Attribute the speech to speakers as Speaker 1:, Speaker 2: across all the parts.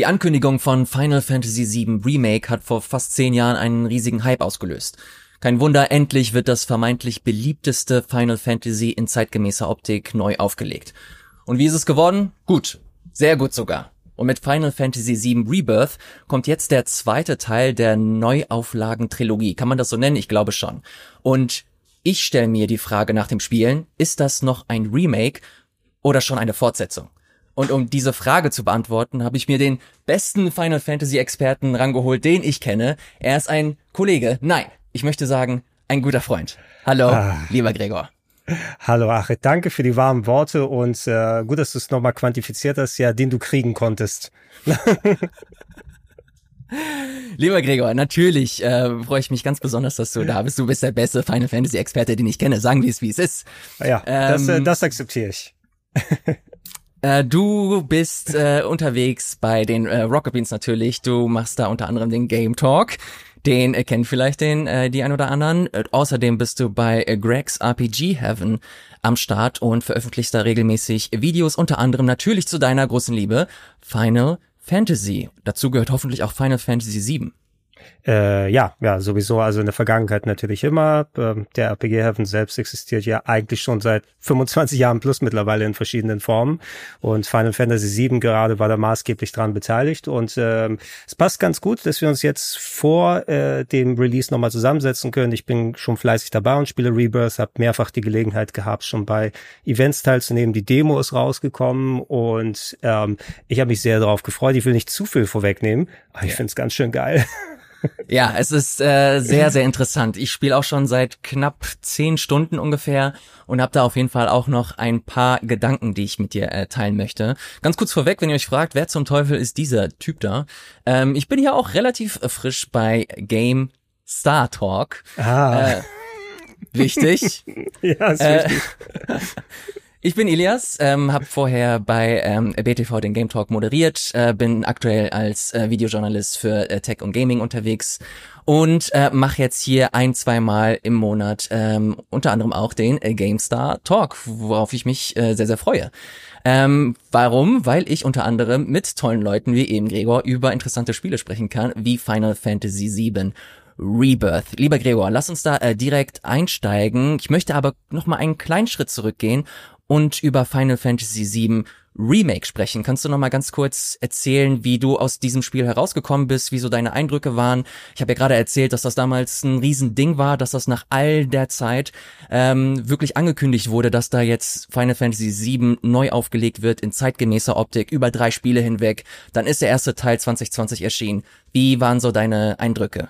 Speaker 1: Die Ankündigung von Final Fantasy VII Remake hat vor fast zehn Jahren einen riesigen Hype ausgelöst. Kein Wunder, endlich wird das vermeintlich beliebteste Final Fantasy in zeitgemäßer Optik neu aufgelegt. Und wie ist es geworden? Gut. Sehr gut sogar. Und mit Final Fantasy VII Rebirth kommt jetzt der zweite Teil der Neuauflagen-Trilogie. Kann man das so nennen? Ich glaube schon. Und ich stelle mir die Frage nach dem Spielen, ist das noch ein Remake oder schon eine Fortsetzung? Und um diese Frage zu beantworten, habe ich mir den besten Final Fantasy Experten rangeholt, den ich kenne. Er ist ein Kollege, nein, ich möchte sagen, ein guter Freund. Hallo, ah. lieber Gregor.
Speaker 2: Hallo Achid, danke für die warmen Worte und äh, gut, dass du es nochmal quantifiziert hast, ja, den du kriegen konntest.
Speaker 1: Lieber Gregor, natürlich äh, freue ich mich ganz besonders, dass du da bist. Du bist der beste Final Fantasy Experte, den ich kenne. Sagen wir es, wie es ist.
Speaker 2: Ja, ähm, das, äh, das akzeptiere ich.
Speaker 1: Äh, du bist äh, unterwegs bei den äh, Rocket Beans natürlich. Du machst da unter anderem den Game Talk. Den äh, kennen vielleicht den äh, die ein oder anderen. Äh, außerdem bist du bei äh, Greg's RPG Heaven am Start und veröffentlichst da regelmäßig Videos, unter anderem natürlich zu deiner großen Liebe Final Fantasy. Dazu gehört hoffentlich auch Final Fantasy VII.
Speaker 2: Äh, ja, ja, sowieso. Also in der Vergangenheit natürlich immer. Ähm, der RPG Heaven selbst existiert ja eigentlich schon seit 25 Jahren plus mittlerweile in verschiedenen Formen. Und Final Fantasy VII gerade war da maßgeblich dran beteiligt. Und ähm, es passt ganz gut, dass wir uns jetzt vor äh, dem Release nochmal zusammensetzen können. Ich bin schon fleißig dabei und spiele Rebirth, habe mehrfach die Gelegenheit gehabt, schon bei Events teilzunehmen. Die Demo ist rausgekommen und ähm, ich habe mich sehr darauf gefreut. Ich will nicht zu viel vorwegnehmen, aber ich finde es ganz schön geil.
Speaker 1: Ja, es ist äh, sehr, sehr interessant. Ich spiele auch schon seit knapp zehn Stunden ungefähr und habe da auf jeden Fall auch noch ein paar Gedanken, die ich mit dir äh, teilen möchte. Ganz kurz vorweg, wenn ihr euch fragt, wer zum Teufel ist dieser Typ da? Ähm, ich bin ja auch relativ frisch bei Game Star Talk.
Speaker 2: Ah.
Speaker 1: Äh, wichtig.
Speaker 2: ja, ist äh, wichtig.
Speaker 1: Ich bin Elias, ähm, habe vorher bei ähm, BTV den Game Talk moderiert, äh, bin aktuell als äh, Videojournalist für äh, Tech und Gaming unterwegs und äh, mache jetzt hier ein, zwei Mal im Monat ähm, unter anderem auch den äh, GameStar Talk, worauf ich mich äh, sehr, sehr freue. Ähm, warum? Weil ich unter anderem mit tollen Leuten wie eben Gregor über interessante Spiele sprechen kann, wie Final Fantasy VII Rebirth. Lieber Gregor, lass uns da äh, direkt einsteigen. Ich möchte aber noch mal einen kleinen Schritt zurückgehen und über Final Fantasy VII Remake sprechen. Kannst du noch mal ganz kurz erzählen, wie du aus diesem Spiel herausgekommen bist, wie so deine Eindrücke waren? Ich habe ja gerade erzählt, dass das damals ein Riesending war, dass das nach all der Zeit ähm, wirklich angekündigt wurde, dass da jetzt Final Fantasy VII neu aufgelegt wird in zeitgemäßer Optik über drei Spiele hinweg. Dann ist der erste Teil 2020 erschienen. Wie waren so deine Eindrücke?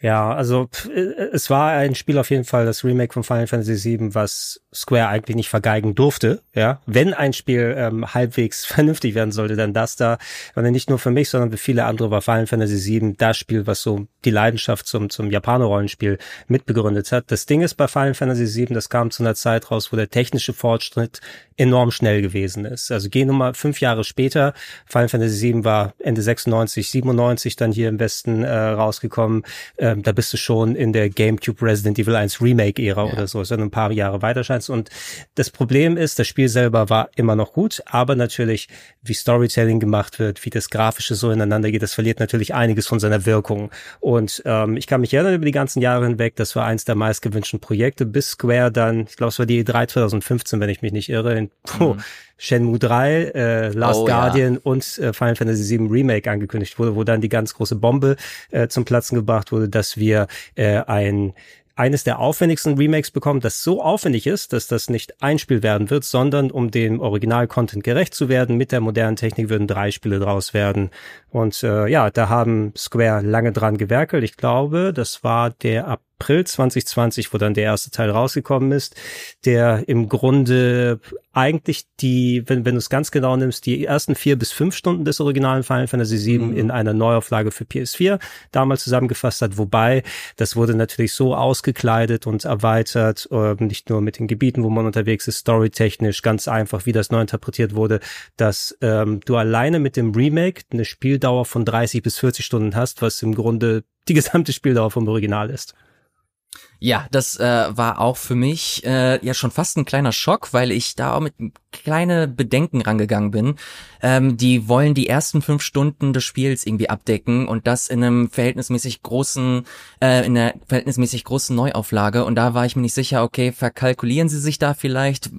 Speaker 2: Ja, also äh, es war ein Spiel auf jeden Fall, das Remake von Final Fantasy VII, was Square eigentlich nicht vergeigen durfte. Ja, wenn ein Spiel ähm, halbwegs vernünftig werden sollte, dann das da. Und nicht nur für mich, sondern für viele andere war Final Fantasy VII das Spiel, was so die Leidenschaft zum zum Japaner-Rollenspiel mitbegründet hat. Das Ding ist bei Final Fantasy VII, das kam zu einer Zeit raus, wo der technische Fortschritt enorm schnell gewesen ist. Also gehen wir mal fünf Jahre später. Final Fantasy VII war Ende 96, 97 dann hier im Westen äh, rausgekommen. Ähm, da bist du schon in der GameCube Resident Evil 1 Remake-Ära ja. oder so. Ist ja ein paar Jahre weiter scheint und das Problem ist, das Spiel selber war immer noch gut, aber natürlich, wie Storytelling gemacht wird, wie das Grafische so ineinander geht, das verliert natürlich einiges von seiner Wirkung. Und ähm, ich kann mich erinnern über die ganzen Jahre hinweg, das war eins der meistgewünschten Projekte, bis Square dann, ich glaube, es war die E3 2015, wenn ich mich nicht irre, in, oh, mhm. Shenmue 3, äh, Last oh, Guardian ja. und äh, Final Fantasy VII Remake angekündigt wurde, wo dann die ganz große Bombe äh, zum Platzen gebracht wurde, dass wir äh, ein eines der aufwendigsten Remakes bekommen, das so aufwendig ist, dass das nicht ein Spiel werden wird, sondern um dem Original-Content gerecht zu werden, mit der modernen Technik würden drei Spiele draus werden. Und äh, ja, da haben Square lange dran gewerkelt. Ich glaube, das war der April 2020, wo dann der erste Teil rausgekommen ist, der im Grunde eigentlich die, wenn, wenn du es ganz genau nimmst, die ersten vier bis fünf Stunden des originalen Final Fantasy VII mhm. in einer Neuauflage für PS4 damals zusammengefasst hat. Wobei, das wurde natürlich so ausgekleidet und erweitert, äh, nicht nur mit den Gebieten, wo man unterwegs ist, storytechnisch ganz einfach, wie das neu interpretiert wurde, dass ähm, du alleine mit dem Remake eine Spieldauer von 30 bis 40 Stunden hast, was im Grunde die gesamte Spieldauer vom Original ist.
Speaker 1: Ja, das äh, war auch für mich äh, ja schon fast ein kleiner Schock, weil ich da auch mit kleine Bedenken rangegangen bin. Ähm, die wollen die ersten fünf Stunden des Spiels irgendwie abdecken und das in einem verhältnismäßig großen, äh, in einer verhältnismäßig großen Neuauflage. Und da war ich mir nicht sicher, okay, verkalkulieren sie sich da vielleicht?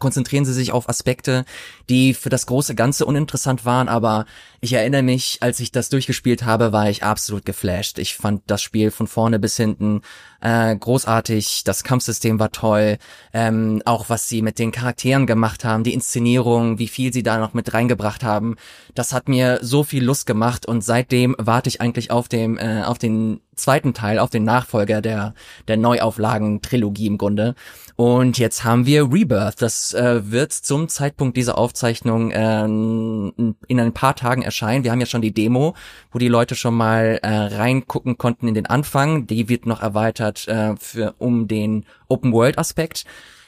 Speaker 1: Konzentrieren sie sich auf Aspekte, die für das große Ganze uninteressant waren, aber ich erinnere mich, als ich das durchgespielt habe, war ich absolut geflasht. Ich fand das Spiel von vorne bis hinten äh, großartig, das Kampfsystem war toll, ähm, auch was sie mit den Charakteren gemacht haben, die Inszenierung, wie viel sie da noch mit reingebracht haben, das hat mir so viel Lust gemacht und seitdem warte ich eigentlich auf dem äh, auf den zweiten Teil, auf den Nachfolger der der Neuauflagen Trilogie im Grunde. Und jetzt haben wir Rebirth. Das äh, wird zum Zeitpunkt dieser Aufzeichnung äh, in ein paar Tagen erscheinen. Wir haben ja schon die Demo, wo die Leute schon mal äh, reingucken konnten in den Anfang. Die wird noch erweitert äh, für um den Open World Aspekt.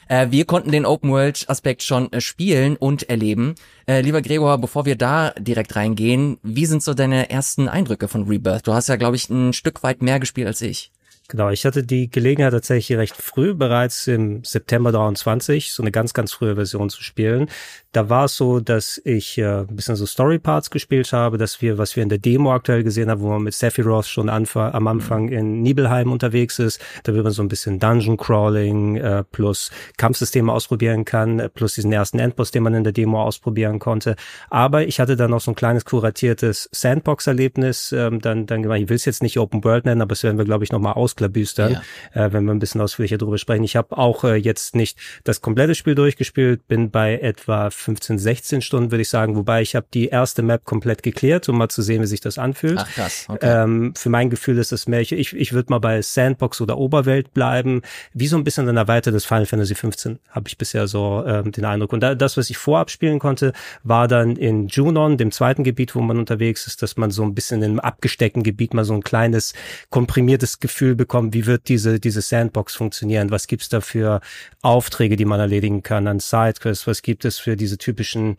Speaker 1: Äh, wir konnten den Open World Aspekt schon äh, spielen und erleben. Äh, lieber Gregor, bevor wir da direkt reingehen, wie sind so deine ersten Eindrücke von Rebirth? Du hast ja, glaube ich, ein Stück weit mehr gespielt als ich.
Speaker 2: Genau, ich hatte die Gelegenheit tatsächlich recht früh, bereits im September 23, so eine ganz, ganz frühe Version zu spielen. Da war es so, dass ich äh, ein bisschen so Story Parts gespielt habe, dass wir, was wir in der Demo aktuell gesehen haben, wo man mit Sephiroth schon am Anfang in Nibelheim unterwegs ist, da wird man so ein bisschen Dungeon Crawling äh, plus Kampfsysteme ausprobieren kann, äh, plus diesen ersten Endboss, den man in der Demo ausprobieren konnte. Aber ich hatte dann noch so ein kleines kuratiertes Sandbox-Erlebnis, ähm, dann, dann gemacht, ich will es jetzt nicht Open World nennen, aber das werden wir, glaube ich, nochmal ausklabüstern, ja. äh, wenn wir ein bisschen ausführlicher drüber sprechen. Ich habe auch äh, jetzt nicht das komplette Spiel durchgespielt, bin bei etwa 15, 16 Stunden, würde ich sagen. Wobei ich habe die erste Map komplett geklärt, um mal zu sehen, wie sich das anfühlt. Ach krass, okay. Ähm, für mein Gefühl ist das mehr, ich, ich würde mal bei Sandbox oder Oberwelt bleiben. Wie so ein bisschen ein erweitertes Final Fantasy 15, habe ich bisher so ähm, den Eindruck. Und da, das, was ich vorab spielen konnte, war dann in Junon, dem zweiten Gebiet, wo man unterwegs ist, dass man so ein bisschen in einem abgesteckten Gebiet mal so ein kleines, komprimiertes Gefühl bekommt, wie wird diese, diese Sandbox funktionieren, was gibt's da für Aufträge, die man erledigen kann an Sidequests, was gibt es für diese typischen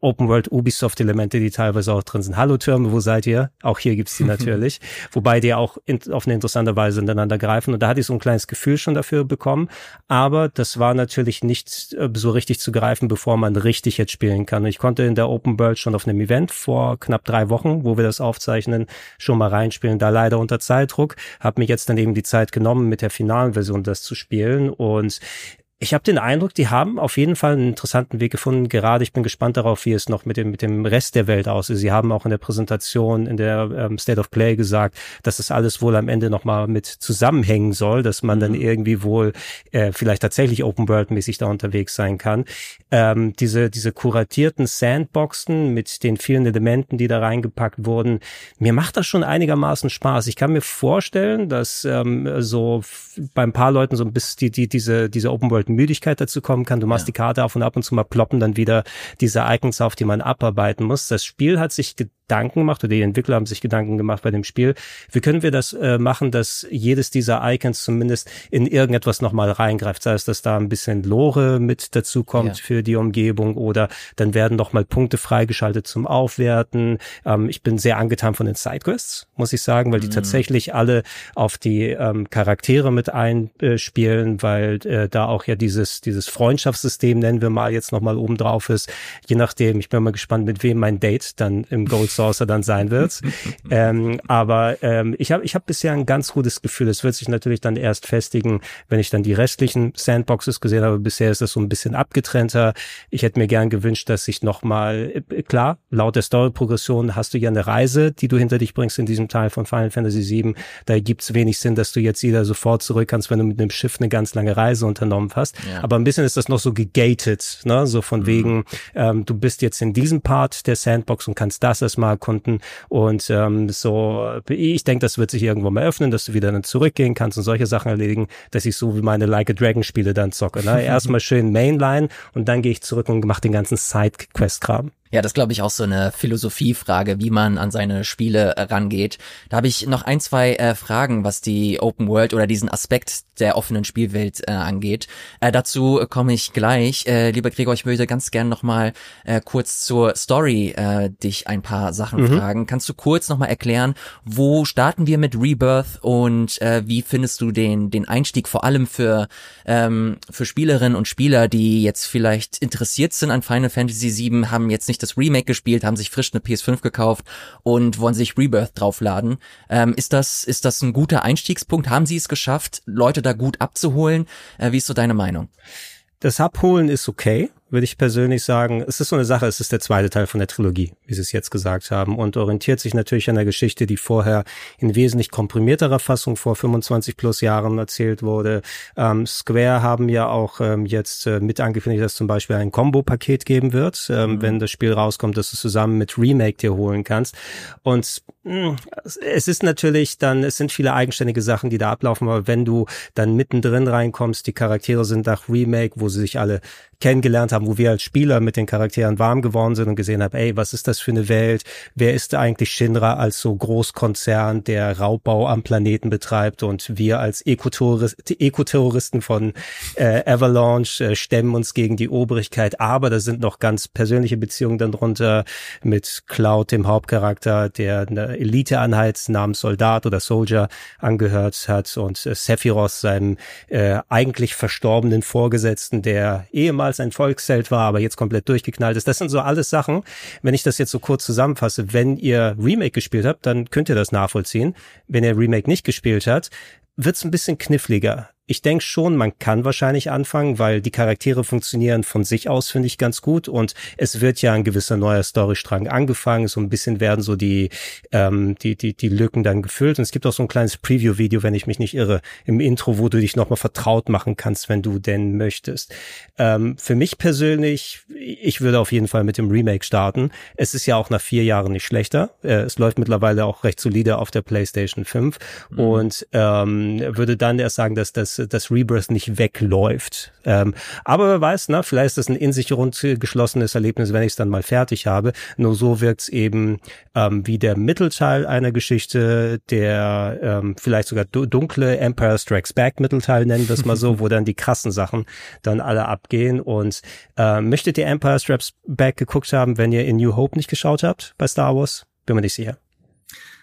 Speaker 2: Open World Ubisoft Elemente, die teilweise auch drin sind. Hallo Türme, wo seid ihr? Auch hier gibt's die natürlich, wobei die auch in, auf eine interessante Weise ineinander greifen. Und da hatte ich so ein kleines Gefühl schon dafür bekommen. Aber das war natürlich nicht äh, so richtig zu greifen, bevor man richtig jetzt spielen kann. Und ich konnte in der Open World schon auf einem Event vor knapp drei Wochen, wo wir das aufzeichnen, schon mal reinspielen. Da leider unter Zeitdruck, habe mir jetzt dann eben die Zeit genommen, mit der finalen Version das zu spielen. Und Ich habe den Eindruck, die haben auf jeden Fall einen interessanten Weg gefunden. Gerade ich bin gespannt darauf, wie es noch mit dem mit dem Rest der Welt aussieht. Sie haben auch in der Präsentation in der ähm, State of Play gesagt, dass das alles wohl am Ende noch mal mit zusammenhängen soll, dass man dann mhm. irgendwie wohl äh, vielleicht tatsächlich Open World mäßig da unterwegs sein kann. Ähm, diese diese kuratierten Sandboxen mit den vielen Elementen, die da reingepackt wurden, mir macht das schon einigermaßen Spaß. Ich kann mir vorstellen, dass ähm, so bei ein paar Leuten so ein bisschen die die diese diese Open World Müdigkeit dazu kommen kann. Du machst ja. die Karte auf und ab und zu mal ploppen dann wieder diese Icons auf, die man abarbeiten muss. Das Spiel hat sich Gedanken gemacht oder die Entwickler haben sich Gedanken gemacht bei dem Spiel. Wie können wir das äh, machen, dass jedes dieser Icons zumindest in irgendetwas nochmal reingreift? Sei es, dass da ein bisschen Lore mit dazu kommt ja. für die Umgebung oder dann werden nochmal Punkte freigeschaltet zum Aufwerten. Ähm, ich bin sehr angetan von den Sidequests, muss ich sagen, weil die mhm. tatsächlich alle auf die ähm, Charaktere mit einspielen, weil äh, da auch ja dieses, dieses Freundschaftssystem, nennen wir mal, jetzt nochmal oben drauf ist. Je nachdem, ich bin mal gespannt, mit wem mein Date dann im Gold Saucer dann sein wird. ähm, aber ähm, ich habe ich hab bisher ein ganz gutes Gefühl. Es wird sich natürlich dann erst festigen, wenn ich dann die restlichen Sandboxes gesehen habe. Bisher ist das so ein bisschen abgetrennter. Ich hätte mir gern gewünscht, dass ich nochmal, äh, klar, laut der Story-Progression hast du ja eine Reise, die du hinter dich bringst in diesem Teil von Final Fantasy VII. Da gibt's wenig Sinn, dass du jetzt wieder sofort zurück kannst, wenn du mit einem Schiff eine ganz lange Reise unternommen hast. Ja. Aber ein bisschen ist das noch so gegated, ne? so von mhm. wegen, ähm, du bist jetzt in diesem Part der Sandbox und kannst das erstmal Kunden und ähm, so, ich denke, das wird sich irgendwo mal öffnen, dass du wieder dann zurückgehen kannst und solche Sachen erledigen, dass ich so wie meine Like a Dragon Spiele dann zocke. Ne? Erstmal schön Mainline und dann gehe ich zurück und mache den ganzen Side-Quest-Kram.
Speaker 1: Ja, das glaube ich auch so eine Philosophiefrage, wie man an seine Spiele äh, rangeht. Da habe ich noch ein, zwei äh, Fragen, was die Open World oder diesen Aspekt der offenen Spielwelt äh, angeht. Äh, dazu komme ich gleich. Äh, lieber Gregor, ich würde ganz gern noch mal äh, kurz zur Story äh, dich ein paar Sachen mhm. fragen. Kannst du kurz noch mal erklären, wo starten wir mit Rebirth und wie findest du den den Einstieg vor allem für ähm, für Spielerinnen und Spieler, die jetzt vielleicht interessiert sind an Final Fantasy VII, haben jetzt nicht nicht das Remake gespielt, haben sich frisch eine PS5 gekauft und wollen sich Rebirth draufladen. Ähm, ist das, ist das ein guter Einstiegspunkt? Haben Sie es geschafft, Leute da gut abzuholen? Äh, wie ist so deine Meinung?
Speaker 2: Das Abholen ist okay würde ich persönlich sagen. Es ist so eine Sache, es ist der zweite Teil von der Trilogie, wie Sie es jetzt gesagt haben, und orientiert sich natürlich an der Geschichte, die vorher in wesentlich komprimierterer Fassung vor 25 plus Jahren erzählt wurde. Ähm, Square haben ja auch ähm, jetzt äh, mit angekündigt, dass zum Beispiel ein Combo-Paket geben wird, ähm, mhm. wenn das Spiel rauskommt, dass du zusammen mit Remake dir holen kannst. Und mh, hm, es ist natürlich dann, es sind viele eigenständige Sachen, die da ablaufen, aber wenn du dann mittendrin reinkommst, die Charaktere sind nach Remake, wo sie sich alle kennengelernt haben, wo wir als Spieler mit den Charakteren warm geworden sind und gesehen haben, ey, was ist das für eine Welt? Wer ist eigentlich Shinra als so Großkonzern, der Raubbau am Planeten betreibt und wir als Ekoterroristen von äh, Avalanche äh, stemmen uns gegen die Obrigkeit. Aber da sind noch ganz persönliche Beziehungen dann drunter mit Cloud, dem Hauptcharakter, der eine Eliteeinheit namens Soldat oder Soldier angehört hat und äh, Sephiroth, seinem äh, eigentlich verstorbenen Vorgesetzten, der ehemals damals ein Volksheld war, aber jetzt komplett durchgeknallt ist. Das sind so alles Sachen, wenn ich das jetzt so kurz zusammenfasse, wenn ihr Remake gespielt habt, dann könnt ihr das nachvollziehen. Wenn ihr Remake nicht gespielt habt, wird's ein bisschen kniffliger. Ich denke schon, man kann wahrscheinlich anfangen, weil die Charaktere funktionieren von sich aus, finde ich ganz gut. Und es wird ja ein gewisser neuer Storystrang angefangen. So ein bisschen werden so die, ähm, die, die, die Lücken dann gefüllt. Und es gibt auch so ein kleines Preview-Video, wenn ich mich nicht irre, im Intro, wo du dich nochmal vertraut machen kannst, wenn du denn möchtest. Ähm, für mich persönlich, ich würde auf jeden Fall mit dem Remake starten. Es ist ja auch nach vier Jahren nicht schlechter. Äh, es läuft mittlerweile auch recht solide auf der PlayStation 5 mhm. und ähm, würde dann erst sagen, dass das das Rebirth nicht wegläuft. Ähm, aber wer weiß, ne, vielleicht ist das ein in sich rund geschlossenes Erlebnis, wenn ich es dann mal fertig habe. Nur so wirkt's eben ähm, wie der Mittelteil einer Geschichte, der ähm, vielleicht sogar dunkle Empire Strikes Back Mittelteil nennen wir es mal so, wo dann die krassen Sachen dann alle abgehen. Und äh, möchtet ihr Empire Strikes Back geguckt haben, wenn ihr in New Hope nicht geschaut habt bei Star Wars? Bin mir nicht sicher.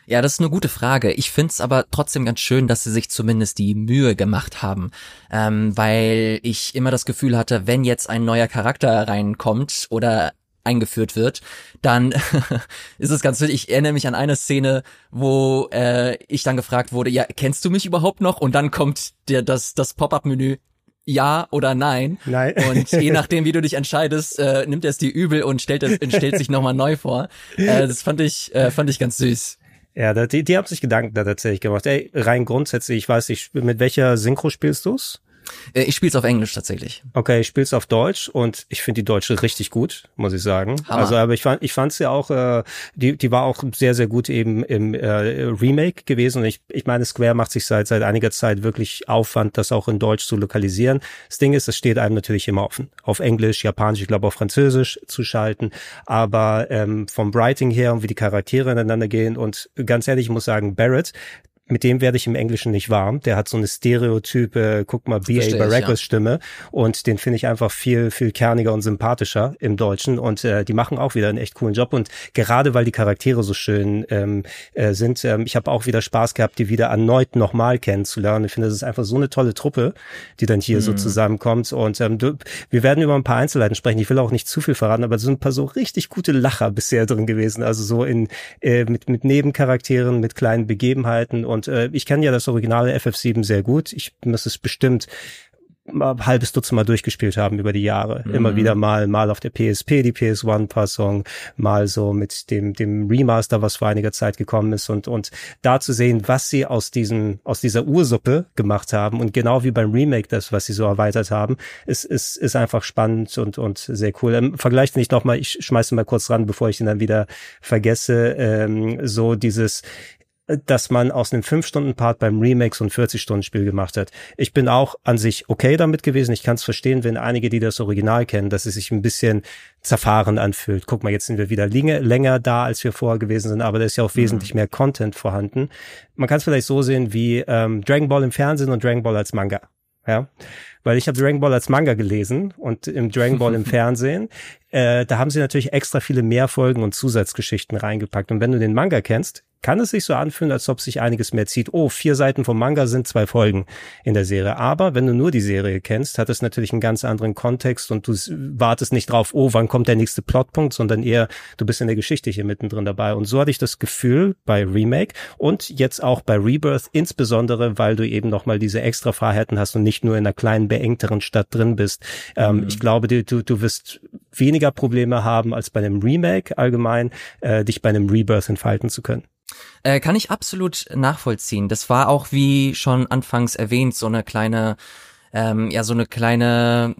Speaker 1: Ja, das ist eine gute Frage. Ich find's aber trotzdem ganz schön, dass sie sich zumindest die Mühe gemacht haben, ähm, weil ich immer das Gefühl hatte, wenn jetzt ein neuer Charakter reinkommt oder eingeführt wird, dann ist es ganz witzig. Ich erinnere mich an eine Szene, wo äh, ich dann gefragt wurde, ja, kennst du mich überhaupt noch? Und dann kommt der das das Pop-up-Menü ja oder nein.
Speaker 2: Nein.
Speaker 1: Und je nachdem, wie du dich entscheidest, äh, nimmt er es dir übel und stellt, es, stellt sich nochmal neu vor. Äh, das fand ich, äh, fand ich ganz süß.
Speaker 2: Ja, die, die haben sich Gedanken da tatsächlich gemacht. Ey, rein grundsätzlich, ich weiß nicht, mit welcher Synchro spielst du's?
Speaker 1: Äh, ich spiele es auf Englisch tatsächlich.
Speaker 2: Okay, ich spiele es auf Deutsch und ich finde die Deutsche richtig gut, muss ich sagen. Hammer. Also, aber ich fand, ich fand ja auch, äh, die, die war auch sehr, sehr gut eben im äh, Remake gewesen. Und ich, ich meine, Square macht sich seit seit einiger Zeit wirklich Aufwand, das auch in Deutsch zu lokalisieren. Das Ding ist, es steht einem natürlich immer offen, auf Englisch, Japanisch, ich glaube auf Französisch zu schalten. Aber ähm, vom Writing her und wie die Charaktere ineinander gehen und ganz ehrlich, ich muss sagen, Barrett, mit dem werde ich im Englischen nicht warm. Der hat so eine Stereotype, guck mal, B.A. Baracus. Stimme und den finde ich einfach viel, viel kerniger und sympathischer im Deutschen und äh, die machen auch wieder einen echt coolen Job und gerade weil die Charaktere so schön ähm, äh, sind, ähm, ich habe auch wieder Spaß gehabt, die wieder erneut nochmal kennenzulernen. Ich finde, das ist einfach so eine tolle Truppe, die dann hier mhm. so zusammenkommt und ähm, du, wir werden über ein paar Einzelheiten sprechen. Ich will auch nicht zu viel verraten, aber es sind ein paar so richtig gute Lacher bisher drin gewesen, also so in äh, mit, mit Nebencharakteren, mit kleinen Begebenheiten und äh, ich kenne ja das originale FF7 sehr gut. Ich muss es bestimmt ein halbes Dutzend Mal durchgespielt haben über die Jahre. Mhm. Immer wieder mal, mal auf der PSP die PS1-Passung, mal so mit dem, dem Remaster, was vor einiger Zeit gekommen ist und, und da zu sehen, was sie aus diesem, aus dieser Ursuppe gemacht haben und genau wie beim Remake das, was sie so erweitert haben, ist, ist, ist einfach spannend und, und sehr cool. Ähm, Vergleicht nicht nochmal, ich schmeiße mal kurz ran, bevor ich ihn dann wieder vergesse, ähm, so dieses, dass man aus einem 5-Stunden-Part beim Remake so ein 40-Stunden-Spiel gemacht hat. Ich bin auch an sich okay damit gewesen. Ich kann es verstehen, wenn einige, die das Original kennen, dass es sich ein bisschen zerfahren anfühlt. Guck mal, jetzt sind wir wieder länger, länger da, als wir vorher gewesen sind, aber da ist ja auch mhm. wesentlich mehr Content vorhanden. Man kann es vielleicht so sehen wie ähm, Dragon Ball im Fernsehen und Dragon Ball als Manga. Ja, weil ich habe Dragon Ball als Manga gelesen und im Dragon Ball im Fernsehen, äh, da haben sie natürlich extra viele Mehrfolgen und Zusatzgeschichten reingepackt. Und wenn du den Manga kennst, kann es sich so anfühlen, als ob sich einiges mehr zieht. Oh, vier Seiten vom Manga sind zwei Folgen in der Serie. Aber wenn du nur die Serie kennst, hat es natürlich einen ganz anderen Kontext und du wartest nicht drauf, oh, wann kommt der nächste Plotpunkt, sondern eher, du bist in der Geschichte hier mittendrin dabei. Und so hatte ich das Gefühl bei Remake und jetzt auch bei Rebirth, insbesondere, weil du eben nochmal diese extra Freiheiten hast und nicht nur in einer kleinen, beengteren Stadt drin bist. Ähm, mhm. Ich glaube, du, du wirst weniger Probleme haben als bei einem Remake allgemein, äh, dich bei einem Rebirth entfalten zu können.
Speaker 1: Äh, kann ich absolut nachvollziehen. Das war auch, wie schon anfangs erwähnt, so eine kleine, ähm, ja, so eine kleine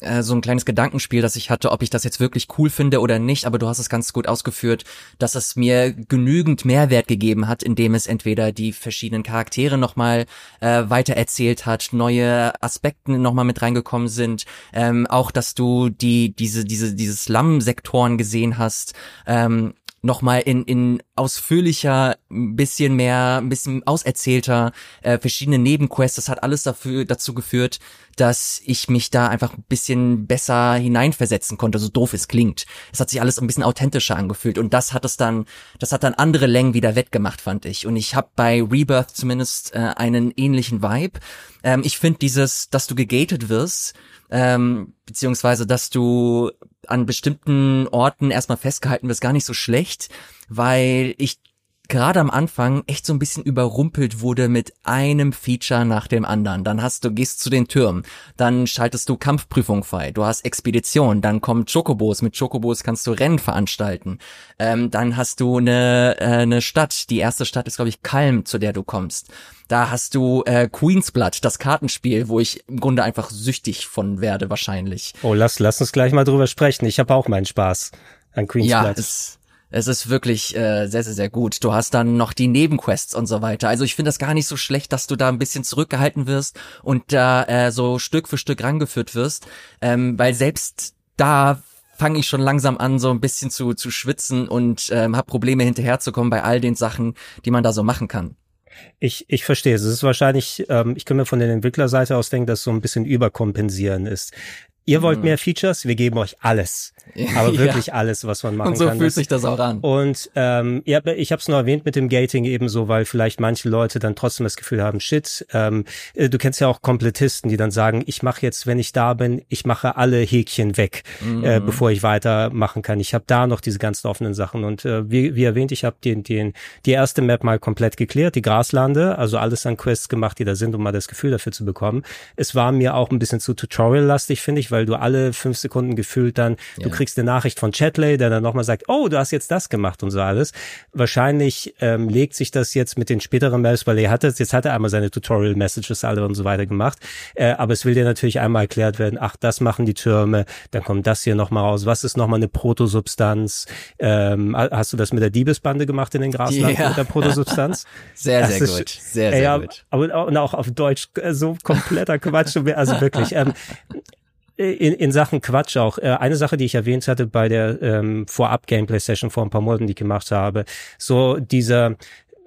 Speaker 1: äh, so ein kleines Gedankenspiel, das ich hatte, ob ich das jetzt wirklich cool finde oder nicht, aber du hast es ganz gut ausgeführt, dass es mir genügend Mehrwert gegeben hat, indem es entweder die verschiedenen Charaktere nochmal äh, weiter erzählt hat, neue Aspekte nochmal mit reingekommen sind, ähm, auch dass du die, diese, diese, diese Slum-Sektoren gesehen hast, ähm, nochmal in, in ausführlicher, ein bisschen mehr, ein bisschen auserzählter, äh, verschiedene Nebenquests, das hat alles dafür, dazu geführt, dass ich mich da einfach ein bisschen besser hineinversetzen konnte, so doof es klingt. Es hat sich alles ein bisschen authentischer angefühlt und das hat es dann, das hat dann andere Längen wieder wettgemacht, fand ich. Und ich habe bei Rebirth zumindest äh, einen ähnlichen Vibe. Ähm, ich finde dieses, dass du gegated wirst, ähm, beziehungsweise dass du an bestimmten Orten erstmal festgehalten wirst, gar nicht so schlecht, weil ich gerade am Anfang echt so ein bisschen überrumpelt wurde mit einem Feature nach dem anderen. Dann hast du, gehst zu den Türmen, dann schaltest du Kampfprüfung frei, du hast Expedition, dann kommen Chocobos, mit Chocobos kannst du Rennen veranstalten, ähm, dann hast du eine, äh, eine Stadt, die erste Stadt ist glaube ich Kalm, zu der du kommst. Da hast du äh, Queensblood, das Kartenspiel, wo ich im Grunde einfach süchtig von werde wahrscheinlich.
Speaker 2: Oh, lass, lass uns gleich mal drüber sprechen. Ich habe auch meinen Spaß an Queensblood.
Speaker 1: Ja, es, es ist wirklich äh, sehr, sehr, sehr gut. Du hast dann noch die Nebenquests und so weiter. Also ich finde das gar nicht so schlecht, dass du da ein bisschen zurückgehalten wirst und da äh, so Stück für Stück rangeführt wirst, ähm, weil selbst da fange ich schon langsam an, so ein bisschen zu, zu schwitzen und ähm, habe Probleme hinterherzukommen bei all den Sachen, die man da so machen kann.
Speaker 2: Ich, ich verstehe es. Es ist wahrscheinlich, ähm, ich kann mir von der Entwicklerseite aus denken, dass so ein bisschen überkompensieren ist Ihr wollt mhm. mehr Features, wir geben euch alles. Aber wirklich ja. alles, was man machen kann.
Speaker 1: Und so
Speaker 2: kann.
Speaker 1: fühlt sich das auch an.
Speaker 2: Und ähm, ja, ich habe es nur erwähnt mit dem Gating ebenso, weil vielleicht manche Leute dann trotzdem das Gefühl haben, shit, ähm, äh, du kennst ja auch Komplettisten, die dann sagen, ich mache jetzt, wenn ich da bin, ich mache alle Häkchen weg, mhm. äh, bevor ich weitermachen kann. Ich habe da noch diese ganzen offenen Sachen. Und äh, wie, wie erwähnt, ich habe den, den, die erste Map mal komplett geklärt, die Graslande, also alles an Quests gemacht, die da sind, um mal das Gefühl dafür zu bekommen. Es war mir auch ein bisschen zu Tutorial-lastig, finde ich, weil du alle fünf Sekunden gefühlt dann, ja. du kriegst eine Nachricht von Chatley, der dann nochmal sagt, oh, du hast jetzt das gemacht und so alles. Wahrscheinlich ähm, legt sich das jetzt mit den späteren Mails, weil er hat das, jetzt hat er einmal seine Tutorial-Messages alle und so weiter gemacht. Äh, aber es will dir natürlich einmal erklärt werden, ach, das machen die Türme, dann kommt das hier nochmal raus. Was ist nochmal eine Protosubstanz? Ähm, hast du das mit der Diebesbande gemacht in den Grasland ja. mit der Protosubstanz?
Speaker 1: sehr, sehr ist, gut. Sehr, sehr ja, gut.
Speaker 2: Aber, und auch auf Deutsch äh, so kompletter Quatsch. Also wirklich. Ähm, in, in Sachen Quatsch auch. Äh, eine Sache, die ich erwähnt hatte bei der ähm, Vorab-Gameplay-Session vor ein paar Monaten, die ich gemacht habe, so dieser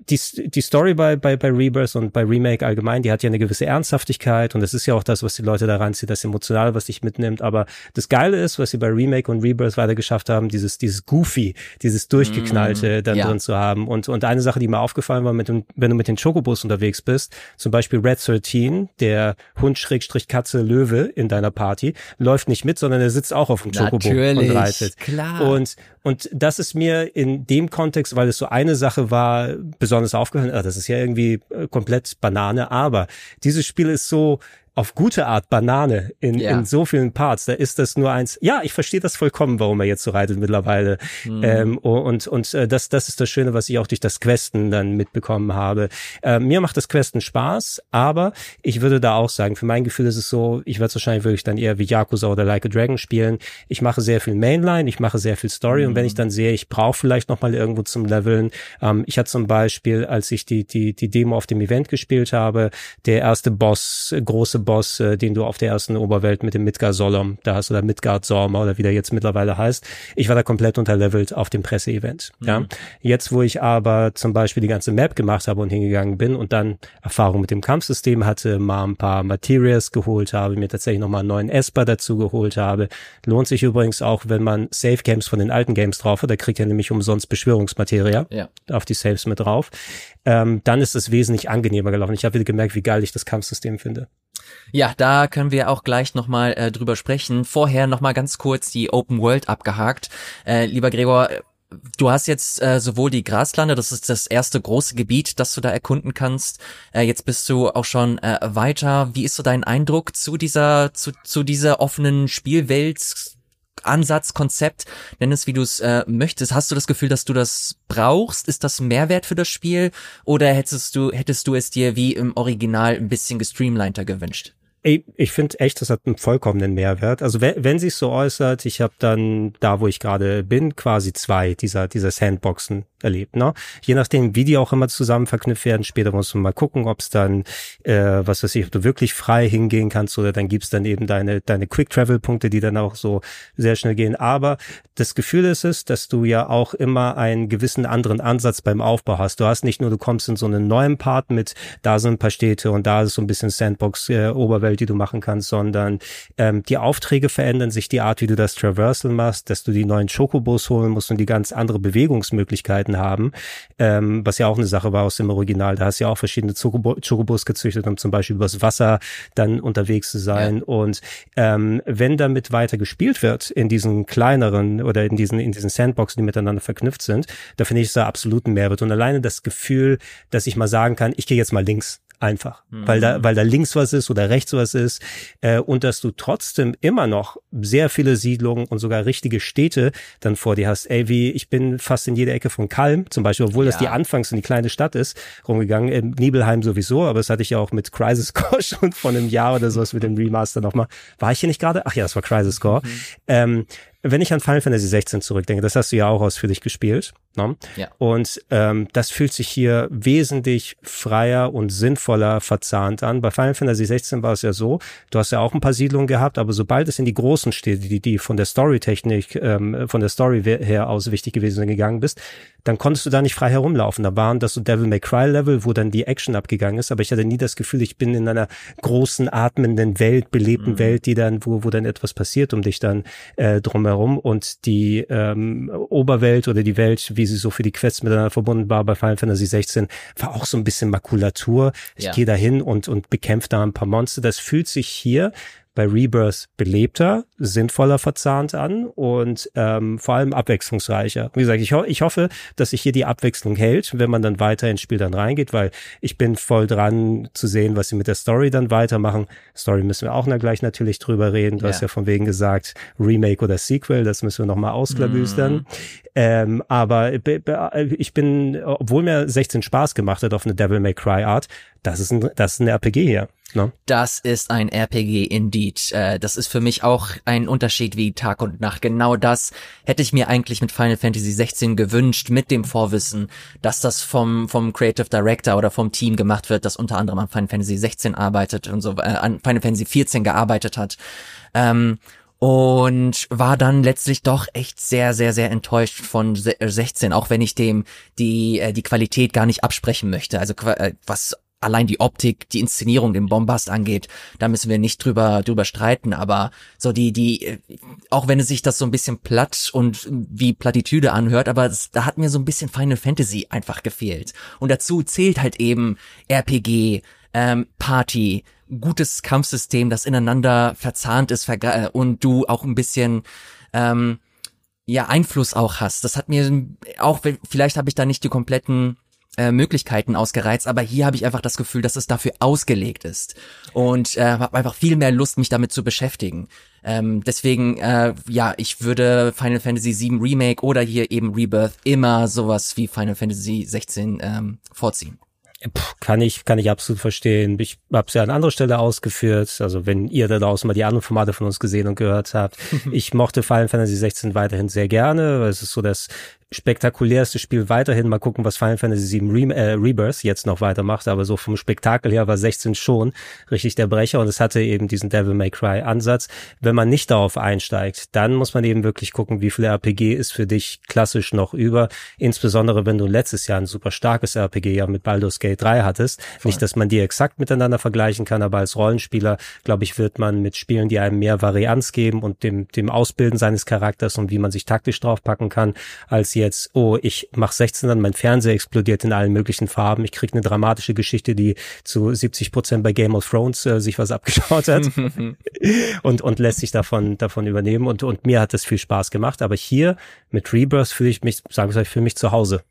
Speaker 2: die, die Story bei, bei, bei Rebirth und bei Remake allgemein, die hat ja eine gewisse Ernsthaftigkeit und das ist ja auch das, was die Leute da reinzieht, das Emotionale, was dich mitnimmt. Aber das Geile ist, was sie bei Remake und Rebirth weiter geschafft haben, dieses, dieses Goofy, dieses Durchgeknallte mm, dann ja. drin zu haben. Und, und eine Sache, die mir aufgefallen war, mit dem, wenn du mit den Chocobos unterwegs bist, zum Beispiel Red 13, der Hund Schrägstrich Katze Löwe in deiner Party, läuft nicht mit, sondern er sitzt auch auf dem Chocobo
Speaker 1: Natürlich,
Speaker 2: und reitet.
Speaker 1: Klar.
Speaker 2: Und, und das ist mir in dem Kontext, weil es so eine Sache war, besonders aufgehört, ah, das ist ja irgendwie äh, komplett Banane, aber dieses Spiel ist so auf gute Art Banane in, ja. in so vielen Parts. Da ist das nur eins. Ja, ich verstehe das vollkommen, warum er jetzt so reitet mittlerweile. Mhm. Ähm, und und äh, das, das ist das Schöne, was ich auch durch das Questen dann mitbekommen habe. Äh, mir macht das Questen Spaß, aber ich würde da auch sagen, für mein Gefühl ist es so, ich werde es wahrscheinlich wirklich dann eher wie Yakuza oder Like a Dragon spielen. Ich mache sehr viel Mainline, ich mache sehr viel Story mhm. und wenn ich mhm. dann sehe, ich brauche vielleicht noch mal irgendwo zum Leveln. Ähm, ich hatte zum Beispiel, als ich die, die, die Demo auf dem Event gespielt habe, der erste Boss, große Boss, äh, den du auf der ersten Oberwelt mit dem Midgard Solom, da hast da Midgard Sorma oder wie der jetzt mittlerweile heißt. Ich war da komplett unterlevelt auf dem Presseevent. Mhm. Ja. Jetzt, wo ich aber zum Beispiel die ganze Map gemacht habe und hingegangen bin und dann Erfahrung mit dem Kampfsystem hatte, mal ein paar Materials geholt habe, mir tatsächlich nochmal einen neuen Esper dazu geholt habe. Lohnt sich übrigens auch, wenn man Save Games von den alten Games drauf hat, da kriegt ihr nämlich umsonst Beschwörungsmateria ja. auf die Saves mit drauf. Ähm, dann ist es wesentlich angenehmer gelaufen. Ich habe wieder gemerkt, wie geil ich das Kampfsystem finde.
Speaker 1: Ja, da können wir auch gleich nochmal äh, drüber sprechen. Vorher nochmal ganz kurz die Open World abgehakt. Äh, lieber Gregor, Du hast jetzt äh, sowohl die Graslande, das ist das erste große Gebiet, das du da erkunden kannst. Äh, jetzt bist du auch schon äh, weiter. Wie ist so dein Eindruck zu dieser zu, zu dieser offenen Spielwelt? Ansatz, Konzept, nenn es wie du es äh, möchtest. Hast du das Gefühl, dass du das brauchst? Ist das Mehrwert für das Spiel? Oder hättest du, hättest du es dir wie im Original ein bisschen gestreamliner gewünscht?
Speaker 2: Ich finde echt, das hat einen vollkommenen Mehrwert. Also wenn, wenn sich so äußert, ich habe dann da, wo ich gerade bin, quasi zwei dieser dieser Sandboxen erlebt. Ne? Je nachdem, wie die auch immer zusammen verknüpft werden, später muss man mal gucken, ob es dann, äh, was weiß ich, ob du wirklich frei hingehen kannst oder dann gibt's dann eben deine, deine Quick-Travel-Punkte, die dann auch so sehr schnell gehen. Aber das Gefühl ist es, dass du ja auch immer einen gewissen anderen Ansatz beim Aufbau hast. Du hast nicht nur, du kommst in so einen neuen Part mit, da sind ein paar Städte und da ist so ein bisschen Sandbox-Oberwelt, äh, die du machen kannst, sondern ähm, die Aufträge verändern sich, die Art, wie du das Traversal machst, dass du die neuen Chocobos holen musst und die ganz andere Bewegungsmöglichkeiten Möglichkeiten haben, ähm, was ja auch eine Sache war aus dem Original. Da hast du ja auch verschiedene Chocobos gezüchtet, um zum Beispiel übers Wasser dann unterwegs zu sein. Ja. Und ähm, wenn damit weiter gespielt wird in diesen kleineren oder in diesen in diesen Sandboxen, die miteinander verknüpft sind, da finde ich es da absoluten Mehrwert. Und alleine das Gefühl, dass ich mal sagen kann, ich gehe jetzt mal links einfach, mhm. weil da, weil da links was ist oder rechts was ist äh, und dass du trotzdem immer noch sehr viele Siedlungen und sogar richtige Städte dann vor dir hast. Ey, wie ich bin fast in jeder Ecke von Kalm zum Beispiel, obwohl ja. das die anfangs in die kleine Stadt ist, rumgegangen. In Nibelheim sowieso, aber das hatte ich ja auch mit Crisis Core schon von einem Jahr oder sowas mit dem Remaster nochmal. War ich hier nicht gerade? Ach ja, das war Crisis Core. Mhm. Ähm, wenn ich an Final Fantasy 16 zurückdenke, das hast du ja auch ausführlich gespielt. Ne?
Speaker 1: Ja.
Speaker 2: Und ähm, das fühlt sich hier wesentlich freier und sinnvoller verzahnt an. Bei Final Fantasy 16 war es ja so, du hast ja auch ein paar Siedlungen gehabt, aber sobald es in die großen Städte, die, die von der Storytechnik, ähm, von der Story her aus wichtig gewesen sind, gegangen bist, dann konntest du da nicht frei herumlaufen. Da waren das so Devil May Cry Level, wo dann die Action abgegangen ist, aber ich hatte nie das Gefühl, ich bin in einer großen, atmenden Welt, belebten mhm. Welt, die dann, wo, wo dann etwas passiert um dich dann äh, drumherum und die ähm, Oberwelt oder die Welt, wie sie so für die Quests miteinander verbunden war bei Final Fantasy 16, war auch so ein bisschen Makulatur. Ich ja. gehe da hin und, und bekämpfe da ein paar Monster. Das fühlt sich hier bei Rebirth belebter, sinnvoller verzahnt an und ähm, vor allem abwechslungsreicher. Wie gesagt, ich, ho ich hoffe, dass sich hier die Abwechslung hält, wenn man dann weiter ins Spiel dann reingeht, weil ich bin voll dran zu sehen, was sie mit der Story dann weitermachen. Story müssen wir auch noch gleich natürlich drüber reden. Du ja. hast ja von wegen gesagt, Remake oder Sequel, das müssen wir nochmal ausklabüstern. Mhm. Ähm, aber ich bin, obwohl mir 16 Spaß gemacht hat auf eine Devil May Cry Art, das ist ein, das ist ein RPG hier. No?
Speaker 1: Das ist ein RPG indeed. Äh, das ist für mich auch ein Unterschied wie Tag und Nacht. Genau das hätte ich mir eigentlich mit Final Fantasy 16 gewünscht, mit dem Vorwissen, dass das vom, vom Creative Director oder vom Team gemacht wird, das unter anderem an Final Fantasy 16 arbeitet und so, äh, an Final Fantasy 14 gearbeitet hat. Ähm, und war dann letztlich doch echt sehr, sehr, sehr enttäuscht von 16, auch wenn ich dem die, äh, die Qualität gar nicht absprechen möchte. Also was allein die Optik, die Inszenierung, den Bombast angeht, da müssen wir nicht drüber drüber streiten, aber so die die äh, auch wenn es sich das so ein bisschen platt und wie Plattitüde anhört, aber es, da hat mir so ein bisschen Final Fantasy einfach gefehlt. Und dazu zählt halt eben RPG, ähm, Party, gutes Kampfsystem, das ineinander verzahnt ist und du auch ein bisschen ähm, ja Einfluss auch hast. Das hat mir auch vielleicht habe ich da nicht die kompletten äh, Möglichkeiten ausgereizt, aber hier habe ich einfach das Gefühl, dass es dafür ausgelegt ist und äh, habe einfach viel mehr Lust, mich damit zu beschäftigen. Ähm, deswegen, äh, ja, ich würde Final Fantasy VII Remake oder hier eben Rebirth immer sowas wie Final Fantasy 16 ähm, vorziehen.
Speaker 2: Puh, kann ich, kann ich absolut verstehen. Ich habe es ja an anderer Stelle ausgeführt. Also wenn ihr da draußen mal die anderen Formate von uns gesehen und gehört habt. ich mochte Final Fantasy 16 weiterhin sehr gerne. Es ist so das spektakulärste Spiel weiterhin. Mal gucken, was Final Fantasy VII Re äh, Rebirth jetzt noch weitermacht. Aber so vom Spektakel her war 16 schon richtig der Brecher und es hatte eben diesen Devil May Cry Ansatz. Wenn man nicht darauf einsteigt, dann muss man eben wirklich gucken, wie viel RPG ist für dich klassisch noch über. Insbesondere wenn du letztes Jahr ein super starkes RPG ja mit Baldur's Gate 3 hattest. Voll. Nicht, dass man die exakt miteinander vergleichen kann, aber als Rollenspieler, glaube ich, wird man mit Spielen, die einem mehr Varianz geben und dem, dem Ausbilden seines Charakters und wie man sich taktisch draufpacken kann, als jetzt, oh, ich mach 16 dann, mein Fernseher explodiert in allen möglichen Farben, ich krieg eine dramatische Geschichte, die zu 70 Prozent bei Game of Thrones äh, sich was abgeschaut hat. Und, und lässt sich davon, davon übernehmen. Und, und mir hat das viel Spaß gemacht, aber hier mit Rebirth fühle ich mich, sagen wir für mich zu Hause.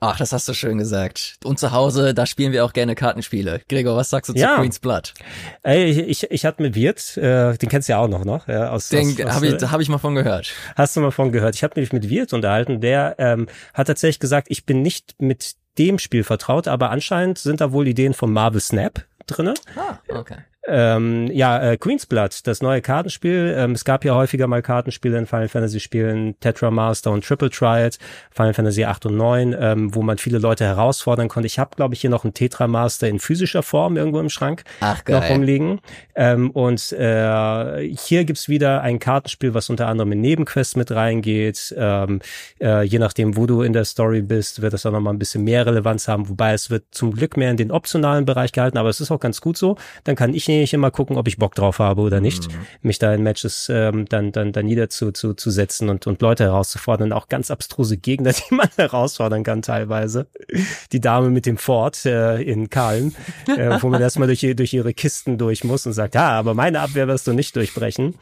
Speaker 1: Ach, das hast du schön gesagt. Und zu Hause, da spielen wir auch gerne Kartenspiele. Gregor, was sagst du
Speaker 2: ja.
Speaker 1: zu Queen's Blood?
Speaker 2: Ey, ich, ich, ich hatte mit Wirt, äh, den kennst du ja auch noch, noch? Ja,
Speaker 1: aus, den habe ich, hab ich mal von gehört.
Speaker 2: Hast du mal von gehört? Ich habe mich mit Wirt unterhalten, der ähm, hat tatsächlich gesagt, ich bin nicht mit dem Spiel vertraut, aber anscheinend sind da wohl Ideen von Marvel Snap drinne.
Speaker 1: Ah, okay.
Speaker 2: Ähm, ja, äh, Queen's Blood, das neue Kartenspiel. Ähm, es gab ja häufiger mal Kartenspiele in Final Fantasy Spielen, Tetra Master und Triple Triad, Final Fantasy 8 und 9, ähm, wo man viele Leute herausfordern konnte. Ich habe, glaube ich, hier noch einen Tetra Master in physischer Form irgendwo im Schrank
Speaker 1: Ach, geil.
Speaker 2: noch rumliegen. Ähm, und äh, hier gibt's wieder ein Kartenspiel, was unter anderem in Nebenquests mit reingeht. Ähm, äh, je nachdem, wo du in der Story bist, wird das auch nochmal ein bisschen mehr Relevanz haben, wobei es wird zum Glück mehr in den optionalen Bereich gehalten, aber es ist auch ganz gut so. Dann kann ich ich immer gucken, ob ich Bock drauf habe oder nicht, mhm. mich da in Matches ähm, dann dann dann nieder zu, zu, zu setzen und und Leute herauszufordern, auch ganz abstruse Gegner, die man herausfordern kann teilweise. Die Dame mit dem Ford äh, in Kalm, äh, wo man erstmal durch, durch ihre Kisten durch muss und sagt, ja, aber meine Abwehr wirst du nicht durchbrechen.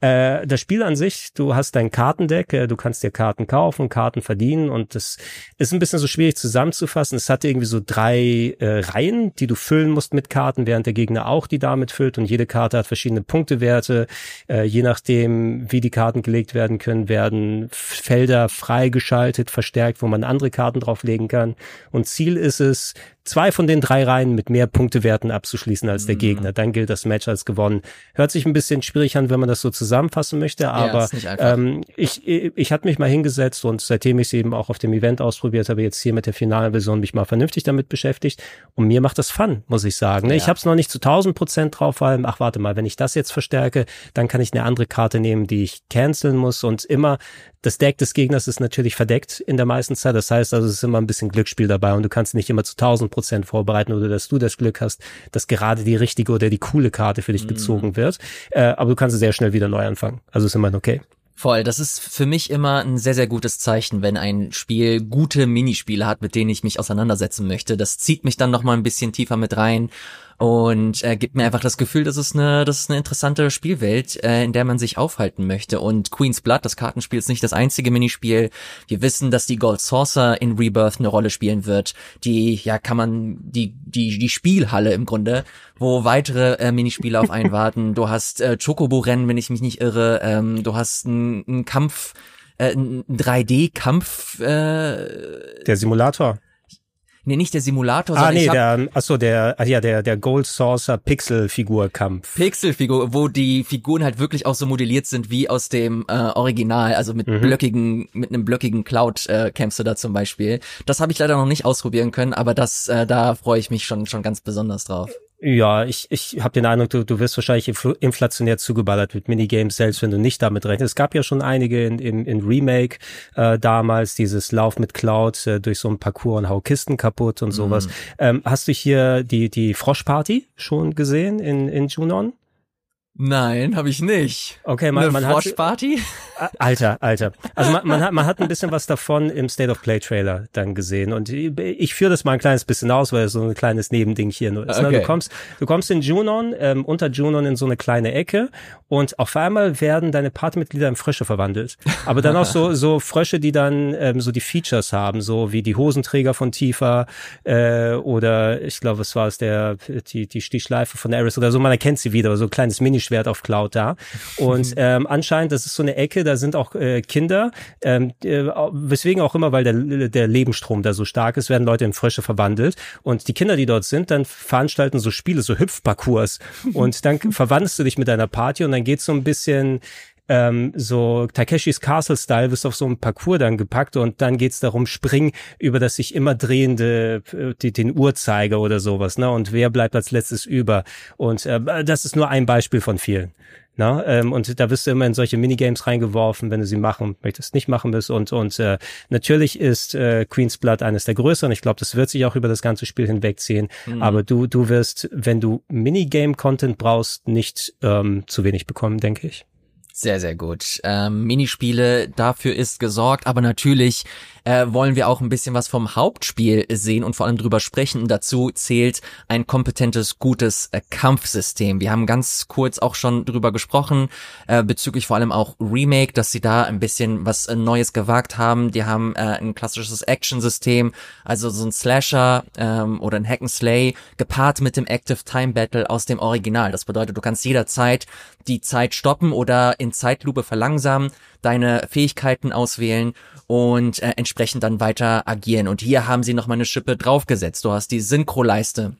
Speaker 2: Äh, das Spiel an sich, du hast dein Kartendeck, äh, du kannst dir Karten kaufen, Karten verdienen und das ist ein bisschen so schwierig zusammenzufassen. Es hat irgendwie so drei äh, Reihen, die du füllen musst mit Karten, während der Gegner auch die damit füllt und jede Karte hat verschiedene Punktewerte. Äh, je nachdem, wie die Karten gelegt werden können, werden Felder freigeschaltet, verstärkt, wo man andere Karten drauflegen kann. Und Ziel ist es, zwei von den drei Reihen mit mehr Punktewerten abzuschließen als der mhm. Gegner. Dann gilt das Match als gewonnen. Hört sich ein bisschen schwierig an, wenn man das so zusammenfassen möchte, aber ja, ähm, ich, ich, ich hatte mich mal hingesetzt und seitdem ich es eben auch auf dem Event ausprobiert habe, jetzt hier mit der finalen Version mich mal vernünftig damit beschäftigt und mir macht das Fun, muss ich sagen. Ne? Ja. Ich habe es noch nicht zu 1000 Prozent drauf, weil, ach warte mal, wenn ich das jetzt verstärke, dann kann ich eine andere Karte nehmen, die ich canceln muss und immer das Deck des Gegners ist natürlich verdeckt in der meisten Zeit. Das heißt also, es ist immer ein bisschen Glücksspiel dabei und du kannst nicht immer zu 1000 Prozent vorbereiten oder dass du das Glück hast, dass gerade die richtige oder die coole Karte für dich mhm. gezogen wird. Äh, aber du kannst sehr schnell wieder neu anfangen. Also ist immer okay.
Speaker 1: Voll, das ist für mich immer ein sehr, sehr gutes Zeichen, wenn ein Spiel gute Minispiele hat, mit denen ich mich auseinandersetzen möchte. Das zieht mich dann nochmal ein bisschen tiefer mit rein und äh, gibt mir einfach das Gefühl, dass es eine, das ist eine interessante Spielwelt, äh, in der man sich aufhalten möchte. Und Queen's Blood, das Kartenspiel, ist nicht das einzige Minispiel. Wir wissen, dass die Gold Saucer in Rebirth eine Rolle spielen wird. Die, ja, kann man, die, die, die Spielhalle im Grunde, wo weitere äh, Minispiele auf einen warten. Du hast äh, Chocobo-Rennen, wenn ich mich nicht irre. Ähm, du hast einen Kampf, äh, ein 3D-Kampf. Äh,
Speaker 2: Der Simulator.
Speaker 1: Nee, nicht der Simulator,
Speaker 2: ah, sondern nee, der, achso, der, ah, ja, der, der Gold Saucer Pixel-Figurkampf.
Speaker 1: Pixel-Figur, wo die Figuren halt wirklich auch so modelliert sind wie aus dem äh, Original, also mit mhm. blöckigen, mit einem blöckigen Cloud äh, kämpfst du da zum Beispiel. Das habe ich leider noch nicht ausprobieren können, aber das, äh, da freue ich mich schon, schon ganz besonders drauf.
Speaker 2: Ja, ich, ich habe den Eindruck, du, du wirst wahrscheinlich inflationär zugeballert mit Minigames, selbst wenn du nicht damit rechnest. Es gab ja schon einige in, in, in Remake äh, damals, dieses Lauf mit Cloud äh, durch so ein Parcours und hau Kisten kaputt und sowas. Mm. Ähm, hast du hier die, die Froschparty schon gesehen in, in Junon?
Speaker 1: Nein, habe ich nicht.
Speaker 2: Okay, man,
Speaker 1: Eine
Speaker 2: man hat Alter, Alter. Also man, man hat man hat ein bisschen was davon im State of Play Trailer dann gesehen und ich, ich führe das mal ein kleines bisschen aus, weil es so ein kleines Nebending hier nur ist. Ne? Okay. Du kommst du kommst in Junon ähm, unter Junon in so eine kleine Ecke und auf einmal werden deine Partymitglieder in Frösche verwandelt. Aber dann auch so so Frösche, die dann ähm, so die Features haben, so wie die Hosenträger von Tifa äh, oder ich glaube, es war es der die die Stichschleife von Eris oder so. Man erkennt sie wieder, so ein kleines Mini Schwert auf Cloud da. Und ähm, anscheinend, das ist so eine Ecke, da sind auch äh, Kinder, ähm, äh, weswegen auch immer, weil der, der Lebensstrom da so stark ist, werden Leute in Frösche verwandelt. Und die Kinder, die dort sind, dann veranstalten so Spiele, so Hüpfparcours. Und dann verwandelst du dich mit deiner Party und dann geht's so ein bisschen ähm, so Takeshis Castle Style wirst auf so einem Parcours dann gepackt und dann geht's darum, spring über das sich immer drehende, äh, die, den Uhrzeiger oder sowas, ne? Und wer bleibt als letztes über? Und äh, das ist nur ein Beispiel von vielen. Na, ähm, und da wirst du immer in solche Minigames reingeworfen, wenn du sie machen möchtest, nicht machen willst. Und, und äh, natürlich ist äh, Queen's Blood eines der größeren. Ich glaube, das wird sich auch über das ganze Spiel hinwegziehen. Mhm. Aber du, du wirst, wenn du Minigame-Content brauchst, nicht ähm, zu wenig bekommen, denke ich.
Speaker 1: Sehr, sehr gut. Ähm, Minispiele, dafür ist gesorgt, aber natürlich äh, wollen wir auch ein bisschen was vom Hauptspiel sehen und vor allem drüber sprechen. Dazu zählt ein kompetentes, gutes äh, Kampfsystem. Wir haben ganz kurz auch schon drüber gesprochen, äh, bezüglich vor allem auch Remake, dass sie da ein bisschen was äh, Neues gewagt haben. Die haben äh, ein klassisches Action-System, also so ein Slasher ähm, oder ein Hack'n'Slay, gepaart mit dem Active Time Battle aus dem Original. Das bedeutet, du kannst jederzeit die Zeit stoppen oder in Zeitlupe verlangsamen, deine Fähigkeiten auswählen und äh, entsprechend dann weiter agieren. Und hier haben sie noch mal eine Schippe draufgesetzt. Du hast die Synchroleiste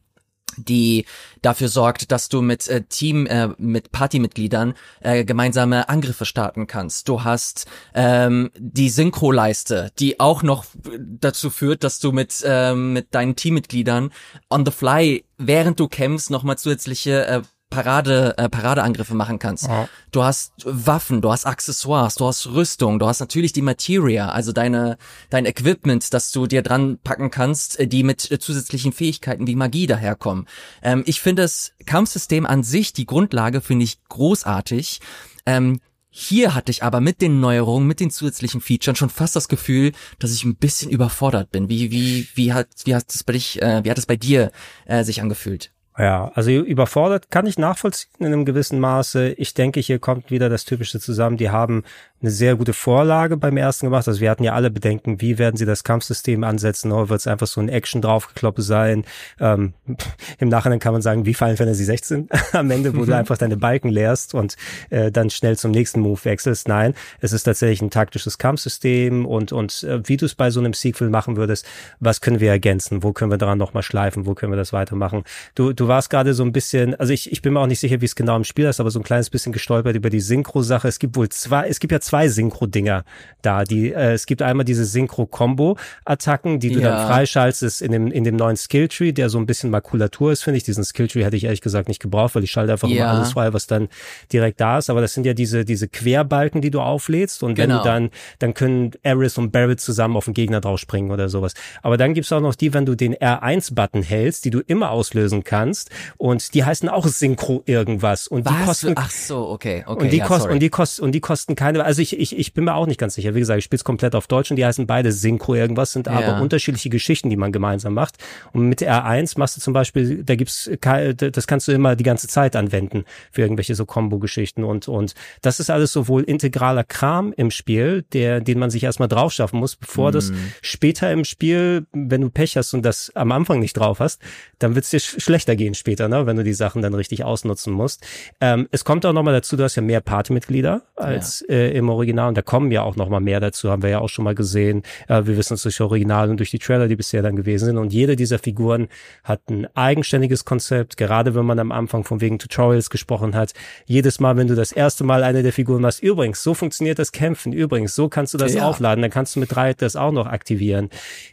Speaker 1: die dafür sorgt, dass du mit äh, Team, äh, mit Partymitgliedern äh, gemeinsame Angriffe starten kannst. Du hast ähm, die Synchroleiste, die auch noch dazu führt, dass du mit ähm, mit deinen Teammitgliedern on the fly, während du kämpfst, nochmal zusätzliche äh, Parade, äh, Paradeangriffe machen kannst. Ja. Du hast Waffen, du hast Accessoires, du hast Rüstung, du hast natürlich die Materia, also deine, dein Equipment, das du dir dran packen kannst, äh, die mit äh, zusätzlichen Fähigkeiten wie Magie daherkommen. Ähm, ich finde das Kampfsystem an sich, die Grundlage finde ich großartig. Ähm, hier hatte ich aber mit den Neuerungen, mit den zusätzlichen Features schon fast das Gefühl, dass ich ein bisschen überfordert bin. Wie, wie, wie hat, wie hat es bei dich, äh, wie hat es bei dir äh, sich angefühlt?
Speaker 2: Ja, also überfordert kann ich nachvollziehen in einem gewissen Maße. Ich denke, hier kommt wieder das Typische zusammen. Die haben eine sehr gute Vorlage beim ersten gemacht. Also wir hatten ja alle Bedenken, wie werden sie das Kampfsystem ansetzen, oder wird es einfach so ein Action draufgekloppe sein? Ähm, Im Nachhinein kann man sagen, wie Final Fantasy 16 am Ende, wo mhm. du einfach deine Balken leerst und äh, dann schnell zum nächsten Move wechselst. Nein, es ist tatsächlich ein taktisches Kampfsystem und, und äh, wie du es bei so einem Sequel machen würdest, was können wir ergänzen? Wo können wir daran nochmal schleifen? Wo können wir das weitermachen? Du, du warst gerade so ein bisschen, also ich, ich bin mir auch nicht sicher, wie es genau im Spiel ist, aber so ein kleines bisschen gestolpert über die Synchro-Sache. Es gibt wohl zwei, es gibt ja zwei Synchro-Dinger da. Die, äh, es gibt einmal diese Synchro-Combo-Attacken, die du ja. dann freischaltest in dem, in dem neuen Skilltree, der so ein bisschen Makulatur ist, finde ich. Diesen Skilltree hätte ich ehrlich gesagt nicht gebraucht, weil ich schalte einfach ja. immer alles frei, was dann direkt da ist. Aber das sind ja diese, diese Querbalken, die du auflädst. Und wenn genau. du dann, dann können Eris und Barrett zusammen auf den Gegner drauf springen oder sowas. Aber dann gibt's auch noch die, wenn du den R1-Button hältst, die du immer auslösen kannst. Und die heißen auch Synchro irgendwas. Und
Speaker 1: was?
Speaker 2: die kosten.
Speaker 1: Ach so, okay, okay.
Speaker 2: Und die
Speaker 1: ja,
Speaker 2: kosten, und die kosten, und die kosten keine, also ich, ich, ich bin mir auch nicht ganz sicher. Wie gesagt, ich spiele es komplett auf Deutsch und die heißen beide Synchro irgendwas, sind ja. aber unterschiedliche Geschichten, die man gemeinsam macht. Und mit R1 machst du zum Beispiel, da gibt's, das kannst du immer die ganze Zeit anwenden für irgendwelche so Combo-Geschichten und, und das ist alles sowohl integraler Kram im Spiel, der, den man sich erstmal drauf schaffen muss, bevor mm. das später im Spiel, wenn du Pech hast und das am Anfang nicht drauf hast, dann wird's dir sch schlechter gehen später, ne, wenn du die Sachen dann richtig ausnutzen musst. Ähm, es kommt auch nochmal dazu, du hast ja mehr Partymitglieder als ja. äh, im Original und da kommen ja auch nochmal mehr dazu, haben wir ja auch schon mal gesehen. Äh, wir wissen es durch Original und durch die Trailer, die bisher dann gewesen sind und jede dieser Figuren hat ein eigenständiges Konzept, gerade wenn man am Anfang von wegen Tutorials gesprochen hat. Jedes Mal, wenn du das erste Mal eine der Figuren machst, übrigens, so funktioniert das Kämpfen, übrigens, so kannst du das ja. aufladen, dann kannst du mit drei das auch noch aktivieren.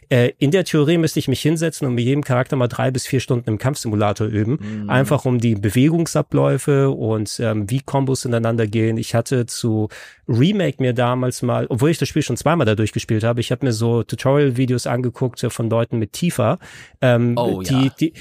Speaker 2: Äh, in der Theorie müsste ich mich hinsetzen und mit jedem Charakter mal drei bis vier Stunden im Kampfsimulator üben, mhm. einfach um die Bewegungsabläufe und ähm, wie Kombos ineinander gehen. Ich hatte zu Remake mir damals mal, obwohl ich das Spiel schon zweimal dadurch gespielt habe, ich habe mir so Tutorial-Videos angeguckt von Leuten mit Tifa. Ähm, oh, die, ja. die,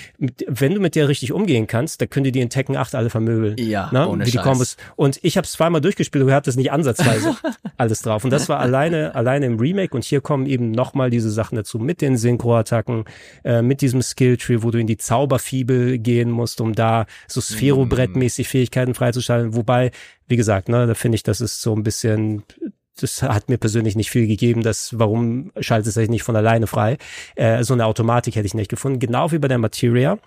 Speaker 2: wenn du mit der richtig umgehen kannst, da können die in Tekken 8 alle vermöbeln.
Speaker 1: Ja, ne? ohne
Speaker 2: Wie die Kombos. Und ich habe es zweimal durchgespielt und hatte es nicht ansatzweise alles drauf. Und das war alleine, alleine im Remake. Und hier kommen eben nochmal diese Sachen dazu mit den Synchro-Attacken, äh, mit diesem Skill-Tree, wo du in die Zauberfibel gehen musst, um da so Sphero-Brettmäßig Fähigkeiten freizuschalten. Wobei, wie gesagt, ne, da finde ich, das ist so ein bisschen das hat mir persönlich nicht viel gegeben, das, warum schaltet es sich nicht von alleine frei? Äh, so eine Automatik hätte ich nicht gefunden. Genau wie bei der Materia.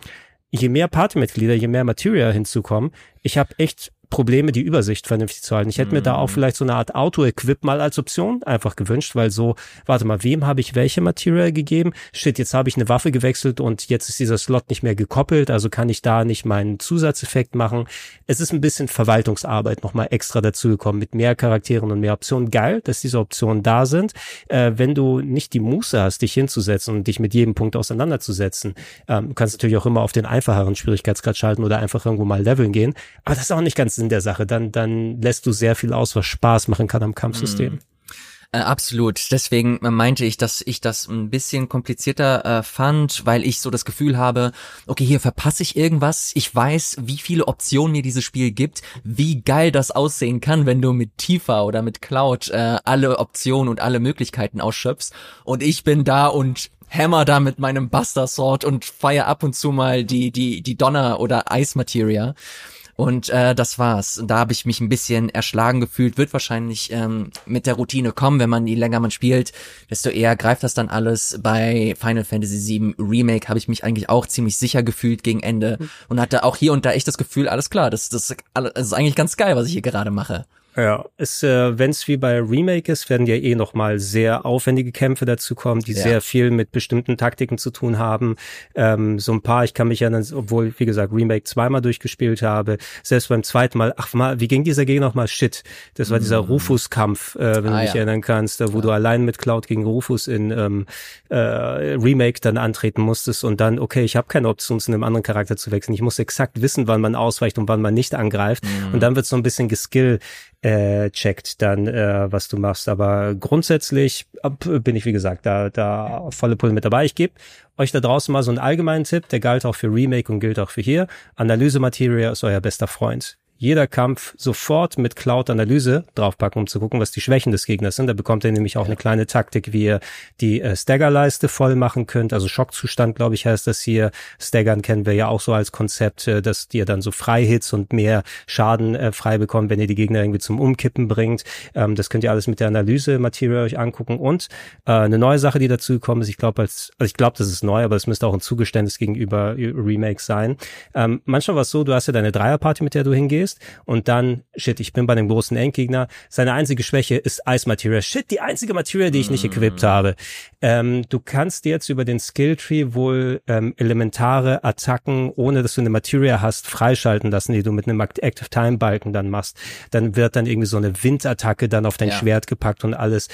Speaker 2: Je mehr Partymitglieder, je mehr Materia hinzukommen, ich habe echt Probleme, die Übersicht vernünftig zu halten. Ich hätte mir da auch mhm. vielleicht so eine Art Auto-Equip mal als Option einfach gewünscht, weil so, warte mal, wem habe ich welche Material gegeben? Shit, jetzt habe ich eine Waffe gewechselt und jetzt ist dieser Slot nicht mehr gekoppelt, also kann ich da nicht meinen Zusatzeffekt machen. Es ist ein bisschen Verwaltungsarbeit nochmal extra dazugekommen mit mehr Charakteren und mehr Optionen. Geil, dass diese Optionen da sind. Äh, wenn du nicht die Muße hast, dich hinzusetzen und dich mit jedem Punkt auseinanderzusetzen, ähm, kannst natürlich auch immer auf den einfacheren Schwierigkeitsgrad schalten oder einfach irgendwo mal leveln gehen. Aber das ist auch nicht ganz Sinn der Sache. Dann, dann lässt du sehr viel aus, was Spaß machen kann am Kampfsystem. Mhm.
Speaker 1: Äh, absolut. Deswegen meinte ich, dass ich das ein bisschen komplizierter äh, fand, weil ich so das Gefühl habe, okay, hier verpasse ich irgendwas. Ich weiß, wie viele Optionen mir dieses Spiel gibt, wie geil das aussehen kann, wenn du mit Tifa oder mit Cloud äh, alle Optionen und alle Möglichkeiten ausschöpfst. Und ich bin da und Hammer da mit meinem Buster Sword und feier ab und zu mal die die die Donner oder Eismateria. Und äh, das war's. Da habe ich mich ein bisschen erschlagen gefühlt. Wird wahrscheinlich ähm, mit der Routine kommen, wenn man je länger man spielt, desto eher greift das dann alles. Bei Final Fantasy VII Remake habe ich mich eigentlich auch ziemlich sicher gefühlt gegen Ende mhm. und hatte auch hier und da echt das Gefühl, alles klar, das, das, das ist eigentlich ganz geil, was ich hier gerade mache.
Speaker 2: Ja, es, äh, wenn es wie bei Remake ist, werden ja eh nochmal sehr aufwendige Kämpfe dazu kommen, die ja. sehr viel mit bestimmten Taktiken zu tun haben. Ähm, so ein paar, ich kann mich erinnern, obwohl, wie gesagt, Remake zweimal durchgespielt habe, selbst beim zweiten Mal, ach mal, wie ging dieser Gegner nochmal? Shit, das war mm. dieser Rufus-Kampf, äh, wenn ah, du dich ja. erinnern kannst, wo ja. du allein mit Cloud gegen Rufus in ähm, äh, Remake dann antreten musstest und dann, okay, ich habe keine Option, zu einem anderen Charakter zu wechseln. Ich muss exakt wissen, wann man ausweicht und wann man nicht angreift. Mm. Und dann wird so ein bisschen geskill äh, checkt dann, äh, was du machst. Aber grundsätzlich bin ich, wie gesagt, da, da volle Pulle mit dabei. Ich gebe euch da draußen mal so einen allgemeinen Tipp, der galt auch für Remake und gilt auch für hier. Analysematerial ist euer bester Freund. Jeder Kampf sofort mit Cloud-Analyse draufpacken, um zu gucken, was die Schwächen des Gegners sind. Da bekommt ihr nämlich auch ja. eine kleine Taktik, wie ihr die äh, Stagger-Leiste voll machen könnt. Also Schockzustand, glaube ich, heißt das hier. Staggern kennen wir ja auch so als Konzept, äh, dass ihr dann so Freihits und mehr Schaden äh, frei bekommt, wenn ihr die Gegner irgendwie zum Umkippen bringt. Ähm, das könnt ihr alles mit der Analyse-Materie euch angucken. Und äh, eine neue Sache, die dazu gekommen ist, ich glaube, als also ich glaube, das ist neu, aber es müsste auch ein Zugeständnis gegenüber Remakes sein. Ähm, manchmal war es so, du hast ja deine Dreierparty, mit der du hingehst und dann, shit, ich bin bei dem großen Endgegner. Seine einzige Schwäche ist Eismaterie. Shit, die einzige Materie, die ich nicht equipped mm. habe. Ähm, du kannst jetzt über den Skilltree wohl ähm, elementare Attacken, ohne dass du eine Materie hast, freischalten lassen, die du mit einem Active Time Balken dann machst. Dann wird dann irgendwie so eine Windattacke dann auf dein ja. Schwert gepackt und alles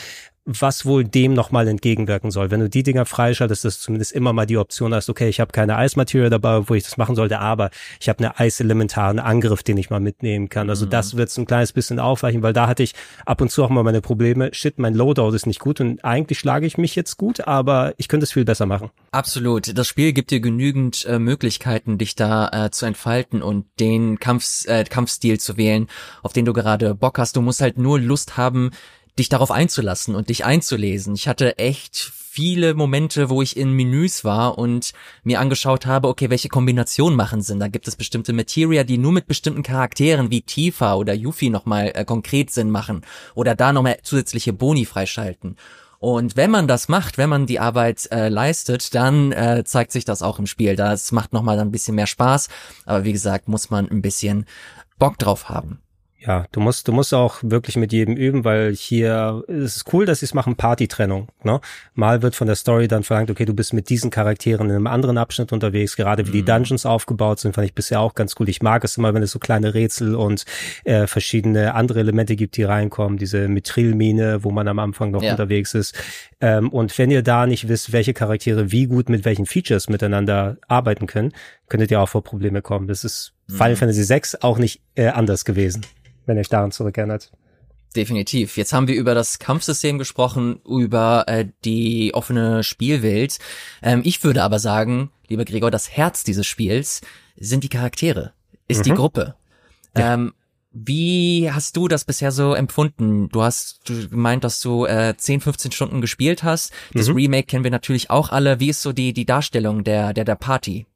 Speaker 2: was wohl dem nochmal entgegenwirken soll. Wenn du die Dinger freischaltest, dass du zumindest immer mal die Option hast, okay, ich habe keine Eismaterie dabei, wo ich das machen sollte, aber ich habe eine eiselementaren Angriff, den ich mal mitnehmen kann. Also mhm. das wird ein kleines bisschen aufweichen, weil da hatte ich ab und zu auch mal meine Probleme. Shit, mein Loadout ist nicht gut und eigentlich schlage ich mich jetzt gut, aber ich könnte es viel besser machen.
Speaker 1: Absolut. Das Spiel gibt dir genügend äh, Möglichkeiten, dich da äh, zu entfalten und den Kampfs, äh, Kampfstil zu wählen, auf den du gerade Bock hast. Du musst halt nur Lust haben, dich darauf einzulassen und dich einzulesen. Ich hatte echt viele Momente, wo ich in Menüs war und mir angeschaut habe, okay, welche Kombinationen machen Sinn. Da gibt es bestimmte Materia, die nur mit bestimmten Charakteren wie Tifa oder Yuffie nochmal äh, konkret Sinn machen oder da nochmal zusätzliche Boni freischalten. Und wenn man das macht, wenn man die Arbeit äh, leistet, dann äh, zeigt sich das auch im Spiel. Das macht nochmal ein bisschen mehr Spaß. Aber wie gesagt, muss man ein bisschen Bock drauf haben.
Speaker 2: Ja, du musst, du musst auch wirklich mit jedem üben, weil hier es ist cool, dass sie es machen, Partytrennung. Ne? Mal wird von der Story dann verlangt, okay, du bist mit diesen Charakteren in einem anderen Abschnitt unterwegs, gerade wie mhm. die Dungeons aufgebaut sind, fand ich bisher auch ganz cool. Ich mag es immer, wenn es so kleine Rätsel und äh, verschiedene andere Elemente gibt, die reinkommen. Diese Mithrilmine, wo man am Anfang noch ja. unterwegs ist. Ähm, und wenn ihr da nicht wisst, welche Charaktere wie gut mit welchen Features miteinander arbeiten können, könntet ihr auch vor Probleme kommen. Das ist mhm. Final Fantasy VI auch nicht äh, anders gewesen wenn ihr euch daran zurückerinnert.
Speaker 1: Definitiv. Jetzt haben wir über das Kampfsystem gesprochen, über äh, die offene Spielwelt. Ähm, ich würde aber sagen, lieber Gregor, das Herz dieses Spiels sind die Charaktere, ist mhm. die Gruppe. Ja. Ähm, wie hast du das bisher so empfunden? Du hast du gemeint, dass du äh, 10, 15 Stunden gespielt hast. Das mhm. Remake kennen wir natürlich auch alle. Wie ist so die, die Darstellung der, der, der Party?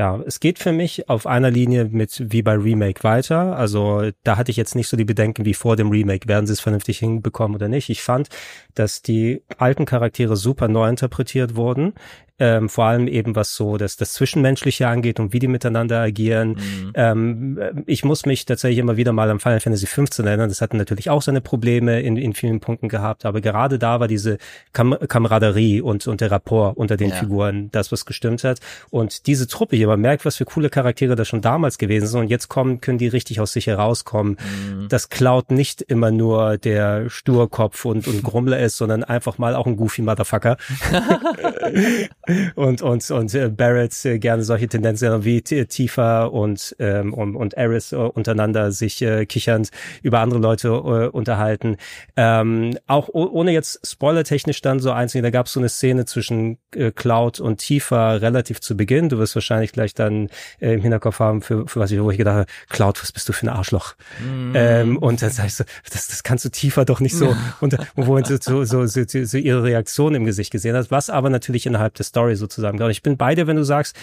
Speaker 2: Ja, es geht für mich auf einer Linie mit wie bei Remake weiter. Also da hatte ich jetzt nicht so die Bedenken wie vor dem Remake, werden sie es vernünftig hinbekommen oder nicht. Ich fand, dass die alten Charaktere super neu interpretiert wurden ähm, vor allem eben was so das, das Zwischenmenschliche angeht und wie die miteinander agieren. Mhm. Ähm, ich muss mich tatsächlich immer wieder mal an Final Fantasy 15 erinnern. Das hatte natürlich auch seine Probleme in, in vielen Punkten gehabt, aber gerade da war diese Kam Kameraderie und, und der Rapport unter den ja. Figuren das, was gestimmt hat. Und diese Truppe hier, man merkt, was für coole Charaktere da schon damals gewesen sind und jetzt kommen, können die richtig aus sich herauskommen. Mhm. Das klaut nicht immer nur der Sturkopf und, und Grummler ist, sondern einfach mal auch ein goofy Motherfucker. und und und äh, Barrett äh, gerne solche Tendenzen wie Tifa und ähm, und, und Eris äh, untereinander sich äh, kichernd über andere Leute äh, unterhalten. Ähm, auch ohne jetzt spoilertechnisch dann so einzugehen, da gab es so eine Szene zwischen äh, Cloud und Tifa relativ zu Beginn. Du wirst wahrscheinlich gleich dann äh, im Hinterkopf haben, für, für was ich, wo ich gedacht habe, Cloud, was bist du für ein Arschloch? Mm. Ähm, und dann sagst du, das, das kannst du Tifa doch nicht so. und wo so, so, so, so, so ihre Reaktion im Gesicht gesehen hast, was aber natürlich innerhalb des Story sozusagen. Ich bin bei dir, wenn du sagst,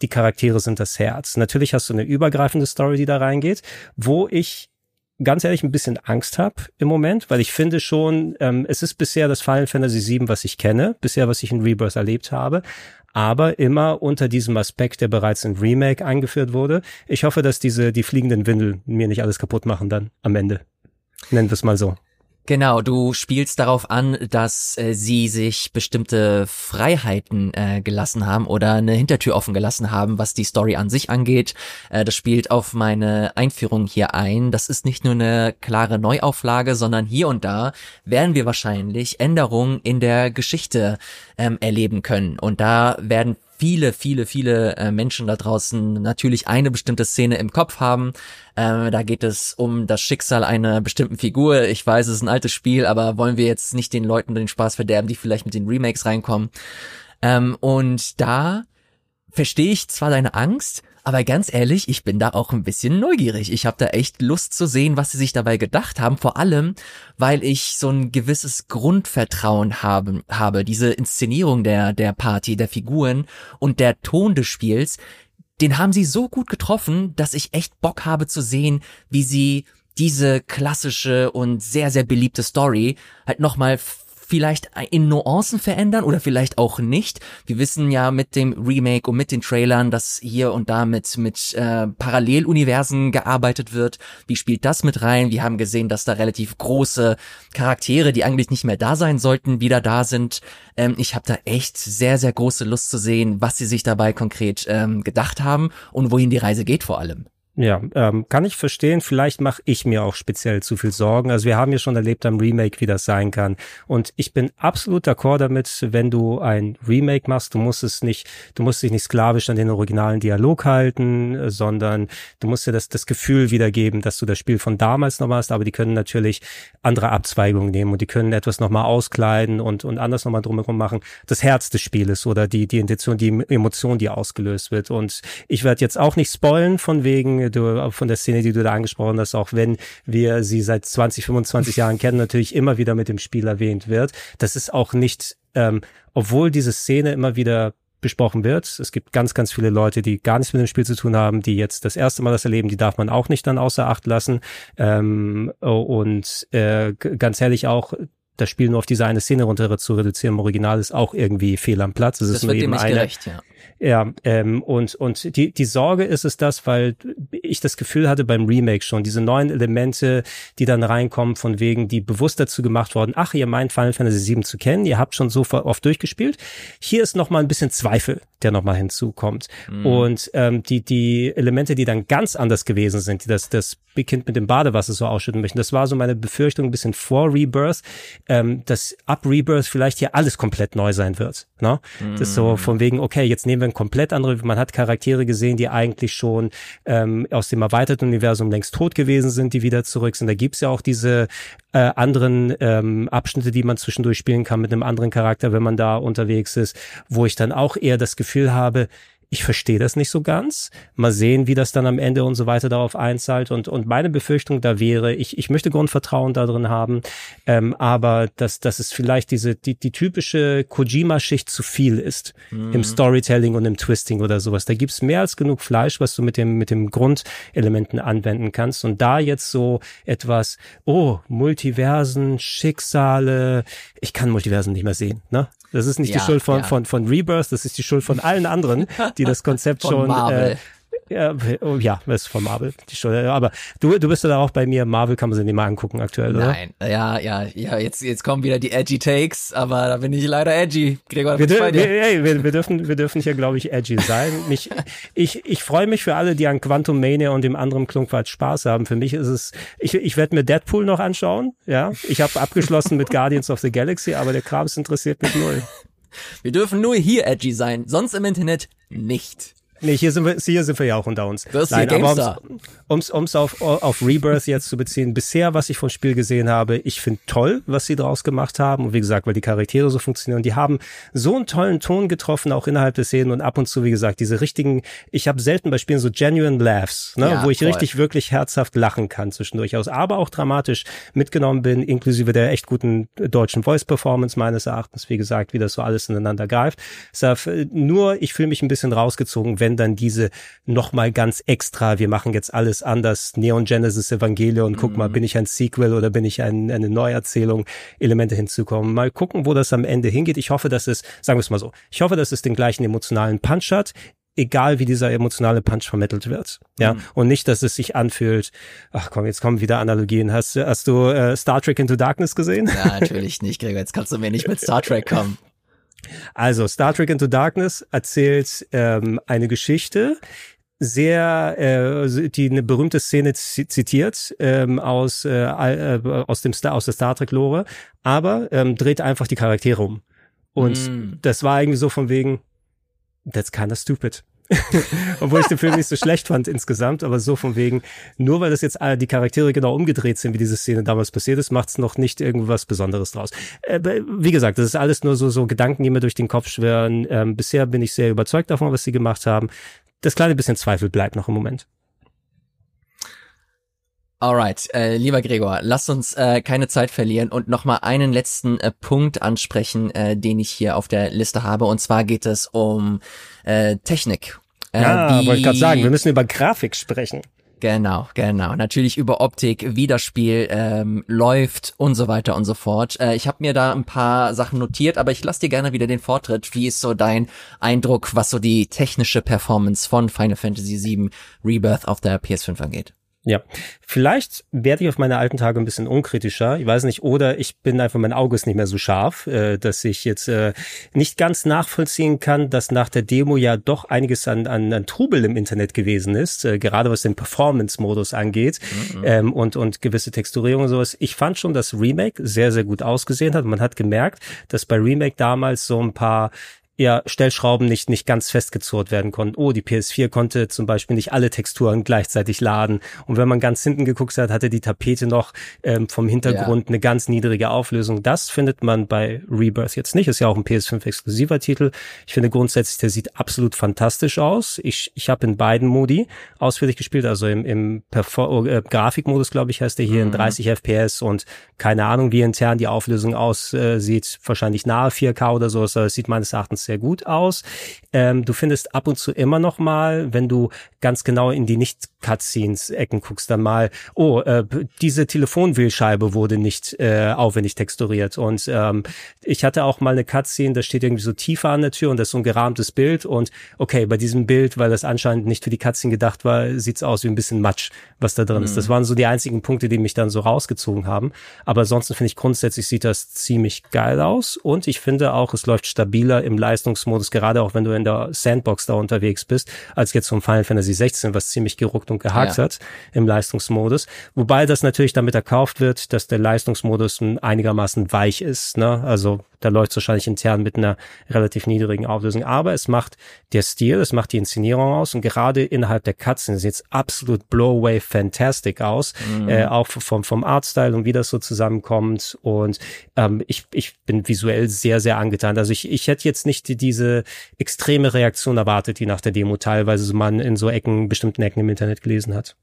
Speaker 2: die Charaktere sind das Herz. Natürlich hast du eine übergreifende Story, die da reingeht, wo ich ganz ehrlich ein bisschen Angst habe im Moment, weil ich finde schon, ähm, es ist bisher das Final Fantasy VII, was ich kenne, bisher was ich in Rebirth erlebt habe, aber immer unter diesem Aspekt, der bereits in Remake eingeführt wurde. Ich hoffe, dass diese die fliegenden Windel mir nicht alles kaputt machen dann am Ende. Nennen wir es mal so.
Speaker 1: Genau, du spielst darauf an, dass äh, sie sich bestimmte Freiheiten äh, gelassen haben oder eine Hintertür offen gelassen haben, was die Story an sich angeht. Äh, das spielt auf meine Einführung hier ein. Das ist nicht nur eine klare Neuauflage, sondern hier und da werden wir wahrscheinlich Änderungen in der Geschichte ähm, erleben können. Und da werden viele, viele, viele äh, Menschen da draußen natürlich eine bestimmte Szene im Kopf haben. Ähm, da geht es um das Schicksal einer bestimmten Figur. Ich weiß, es ist ein altes Spiel, aber wollen wir jetzt nicht den Leuten den Spaß verderben, die vielleicht mit den Remakes reinkommen. Ähm, und da verstehe ich zwar deine Angst, aber ganz ehrlich, ich bin da auch ein bisschen neugierig. Ich habe da echt Lust zu sehen, was sie sich dabei gedacht haben. Vor allem, weil ich so ein gewisses Grundvertrauen habe, habe. Diese Inszenierung der, der Party, der Figuren und der Ton des Spiels, den haben sie so gut getroffen, dass ich echt Bock habe zu sehen, wie sie diese klassische und sehr, sehr beliebte Story halt nochmal vielleicht in Nuancen verändern oder vielleicht auch nicht. Wir wissen ja mit dem Remake und mit den Trailern, dass hier und da mit, mit äh, Paralleluniversen gearbeitet wird. Wie spielt das mit rein? Wir haben gesehen, dass da relativ große Charaktere, die eigentlich nicht mehr da sein sollten, wieder da sind. Ähm, ich habe da echt sehr, sehr große Lust zu sehen, was sie sich dabei konkret ähm, gedacht haben und wohin die Reise geht vor allem.
Speaker 2: Ja, ähm, kann ich verstehen. Vielleicht mache ich mir auch speziell zu viel Sorgen. Also wir haben ja schon erlebt am Remake, wie das sein kann. Und ich bin absolut d'accord damit, wenn du ein Remake machst, du musst es nicht, du musst dich nicht sklavisch an den originalen Dialog halten, sondern du musst dir das, das Gefühl wiedergeben, dass du das Spiel von damals noch hast. Aber die können natürlich andere Abzweigungen nehmen und die können etwas nochmal auskleiden und, und anders nochmal drumherum machen. Das Herz des Spieles oder die, die Intention, die Emotion, die ausgelöst wird. Und ich werde jetzt auch nicht spoilen von wegen, du, von der Szene, die du da angesprochen hast, auch wenn wir sie seit 20, 25 Jahren kennen, natürlich immer wieder mit dem Spiel erwähnt wird. Das ist auch nicht, ähm, obwohl diese Szene immer wieder besprochen wird. Es gibt ganz, ganz viele Leute, die gar nichts mit dem Spiel zu tun haben, die jetzt das erste Mal das erleben, die darf man auch nicht dann außer Acht lassen. Ähm, und äh, ganz ehrlich auch, das Spiel nur auf diese eine Szene runter zu reduzieren im Original ist auch irgendwie fehl am Platz. Es
Speaker 1: das
Speaker 2: ist nur eben eine,
Speaker 1: gerecht, ja.
Speaker 2: Ja, ähm, und, und die, die Sorge ist es das, weil ich das Gefühl hatte beim Remake schon, diese neuen Elemente, die dann reinkommen, von wegen, die bewusst dazu gemacht worden, ach, ihr meint Final Fantasy VII zu kennen, ihr habt schon so oft durchgespielt. Hier ist nochmal ein bisschen Zweifel, der nochmal hinzukommt. Mhm. Und ähm, die, die Elemente, die dann ganz anders gewesen sind, die das, das Kind mit dem Badewasser so ausschütten möchten, das war so meine Befürchtung ein bisschen vor Rebirth, ähm, dass ab Rebirth vielleicht hier alles komplett neu sein wird. Ne? Mhm. Das ist so von wegen, okay, jetzt nehmen wir ein komplett andere, man hat Charaktere gesehen, die eigentlich schon ähm, aus dem erweiterten Universum längst tot gewesen sind, die wieder zurück sind. Da gibt's ja auch diese äh, anderen ähm, Abschnitte, die man zwischendurch spielen kann mit einem anderen Charakter, wenn man da unterwegs ist, wo ich dann auch eher das Gefühl habe, ich verstehe das nicht so ganz. Mal sehen, wie das dann am Ende und so weiter darauf einzahlt. Und, und meine Befürchtung da wäre, ich, ich möchte Grundvertrauen da drin haben, ähm, aber dass, dass es vielleicht diese, die, die typische Kojima-Schicht zu viel ist mhm. im Storytelling und im Twisting oder sowas. Da gibt's mehr als genug Fleisch, was du mit dem, mit dem Grundelementen anwenden kannst. Und da jetzt so etwas, oh, Multiversen, Schicksale, ich kann Multiversen nicht mehr sehen, ne? Das ist nicht ja, die Schuld von, ja. von, von Rebirth, das ist die Schuld von allen anderen, die das Konzept schon äh, ja, oh, ja, ist von Marvel. Aber du, du bist ja auch bei mir. Marvel kann man sich nicht mal angucken aktuell, oder?
Speaker 1: Nein, ja, ja, ja. Jetzt, jetzt kommen wieder die edgy Takes, aber da bin ich leider edgy. Gregor,
Speaker 2: wir, wir, ey, wir, wir dürfen, wir dürfen hier, glaube ich, edgy sein. Mich, ich, ich freue mich für alle, die an Quantum Mania und dem anderen Klunkwald Spaß haben. Für mich ist es, ich, ich werde mir Deadpool noch anschauen. Ja, ich habe abgeschlossen mit Guardians of the Galaxy, aber der Krams interessiert mich null.
Speaker 1: Wir dürfen nur hier edgy sein, sonst im Internet nicht.
Speaker 2: Nee, hier sind wir, hier sind wir ja auch unter uns.
Speaker 1: Das ist Nein, aber
Speaker 2: ums, ums auf, auf Rebirth jetzt zu beziehen, bisher, was ich vom Spiel gesehen habe, ich finde toll, was sie draus gemacht haben. Und wie gesagt, weil die Charaktere so funktionieren. Die haben so einen tollen Ton getroffen, auch innerhalb der Szenen und ab und zu, wie gesagt, diese richtigen, ich habe selten bei Spielen so genuine Laughs, ne, ja, wo ich voll. richtig, wirklich herzhaft lachen kann zwischendurch aus, aber auch dramatisch mitgenommen bin, inklusive der echt guten deutschen Voice-Performance meines Erachtens, wie gesagt, wie das so alles ineinander greift. Nur, ich fühle mich ein bisschen rausgezogen, wenn wenn dann diese nochmal ganz extra, wir machen jetzt alles anders, Neon Genesis Evangelion, guck mal, mhm. bin ich ein Sequel oder bin ich ein, eine Neuerzählung, Elemente hinzukommen. Mal gucken, wo das am Ende hingeht. Ich hoffe, dass es, sagen wir es mal so, ich hoffe, dass es den gleichen emotionalen Punch hat, egal wie dieser emotionale Punch vermittelt wird. Ja, mhm. und nicht, dass es sich anfühlt, ach komm, jetzt kommen wieder Analogien. Hast, hast du äh, Star Trek Into Darkness gesehen?
Speaker 1: Ja, natürlich nicht, Gregor. Jetzt kannst du mir nicht mit Star Trek kommen.
Speaker 2: Also Star Trek Into Darkness erzählt ähm, eine Geschichte, sehr, äh, die eine berühmte Szene zitiert ähm, aus äh, äh, aus dem Star aus der Star Trek Lore, aber ähm, dreht einfach die Charaktere um. Und mm. das war irgendwie so von wegen, that's kinda stupid. Obwohl ich den Film nicht so schlecht fand insgesamt, aber so von wegen, nur weil das jetzt die Charaktere genau umgedreht sind, wie diese Szene damals passiert ist, macht es noch nicht irgendwas Besonderes draus. Äh, wie gesagt, das ist alles nur so, so Gedanken, die mir durch den Kopf schwirren. Ähm, bisher bin ich sehr überzeugt davon, was sie gemacht haben. Das kleine bisschen Zweifel bleibt noch im Moment.
Speaker 1: Alright, äh, lieber Gregor, lass uns äh, keine Zeit verlieren und nochmal einen letzten äh, Punkt ansprechen, äh, den ich hier auf der Liste habe. Und zwar geht es um äh, Technik.
Speaker 2: Äh, ja, wollte ich gerade sagen, wir müssen über Grafik sprechen.
Speaker 1: Genau, genau. Natürlich über Optik, wie das Spiel ähm, läuft und so weiter und so fort. Äh, ich habe mir da ein paar Sachen notiert, aber ich lasse dir gerne wieder den Vortritt. Wie ist so dein Eindruck, was so die technische Performance von Final Fantasy VII Rebirth auf der PS5 angeht?
Speaker 2: Ja, vielleicht werde ich auf meine alten Tage ein bisschen unkritischer. Ich weiß nicht, oder ich bin einfach, mein Auge ist nicht mehr so scharf, äh, dass ich jetzt äh, nicht ganz nachvollziehen kann, dass nach der Demo ja doch einiges an, an, an Trubel im Internet gewesen ist, äh, gerade was den Performance-Modus angeht mhm. ähm, und, und gewisse Texturierung und sowas. Ich fand schon, dass Remake sehr, sehr gut ausgesehen hat. Man hat gemerkt, dass bei Remake damals so ein paar ja Stellschrauben nicht nicht ganz festgezurrt werden konnten. Oh, die PS4 konnte zum Beispiel nicht alle Texturen gleichzeitig laden. Und wenn man ganz hinten geguckt hat, hatte die Tapete noch ähm, vom Hintergrund ja. eine ganz niedrige Auflösung. Das findet man bei Rebirth jetzt nicht. Ist ja auch ein PS5-exklusiver Titel. Ich finde grundsätzlich, der sieht absolut fantastisch aus. Ich, ich habe in beiden Modi ausführlich gespielt, also im, im Perfor äh, Grafikmodus, glaube ich, heißt der hier mhm. in 30 FPS und keine Ahnung, wie intern die Auflösung aussieht. Wahrscheinlich nahe 4K oder so. Das sieht meines Erachtens sehr gut aus. Ähm, du findest ab und zu immer noch mal, wenn du ganz genau in die Nicht-Cutscenes-Ecken guckst, dann mal, oh, äh, diese Telefonwählscheibe wurde nicht äh, aufwendig texturiert. Und ähm, ich hatte auch mal eine Cutscene, da steht irgendwie so tiefer an der Tür und das ist so ein gerahmtes Bild. Und okay, bei diesem Bild, weil das anscheinend nicht für die Cutscene gedacht war, sieht's aus wie ein bisschen Matsch, was da drin mhm. ist. Das waren so die einzigen Punkte, die mich dann so rausgezogen haben. Aber ansonsten finde ich grundsätzlich sieht das ziemlich geil aus. Und ich finde auch, es läuft stabiler im Live Leistungsmodus, gerade auch wenn du in der Sandbox da unterwegs bist, als jetzt vom Final Fantasy 16, was ziemlich geruckt und gehakt ja. hat im Leistungsmodus. Wobei das natürlich damit erkauft wird, dass der Leistungsmodus einigermaßen weich ist. Ne? Also da läuft es wahrscheinlich intern mit einer relativ niedrigen Auflösung. Aber es macht der Stil, es macht die Inszenierung aus und gerade innerhalb der Cutscenes sieht es absolut blow-away fantastic aus. Mhm. Äh, auch vom, vom Artstyle und wie das so zusammenkommt. Und ähm, ich, ich bin visuell sehr, sehr angetan. Also ich, ich hätte jetzt nicht die, diese extreme Reaktion erwartet, die nach der Demo teilweise man in so Ecken, bestimmten Ecken im Internet gelesen hat.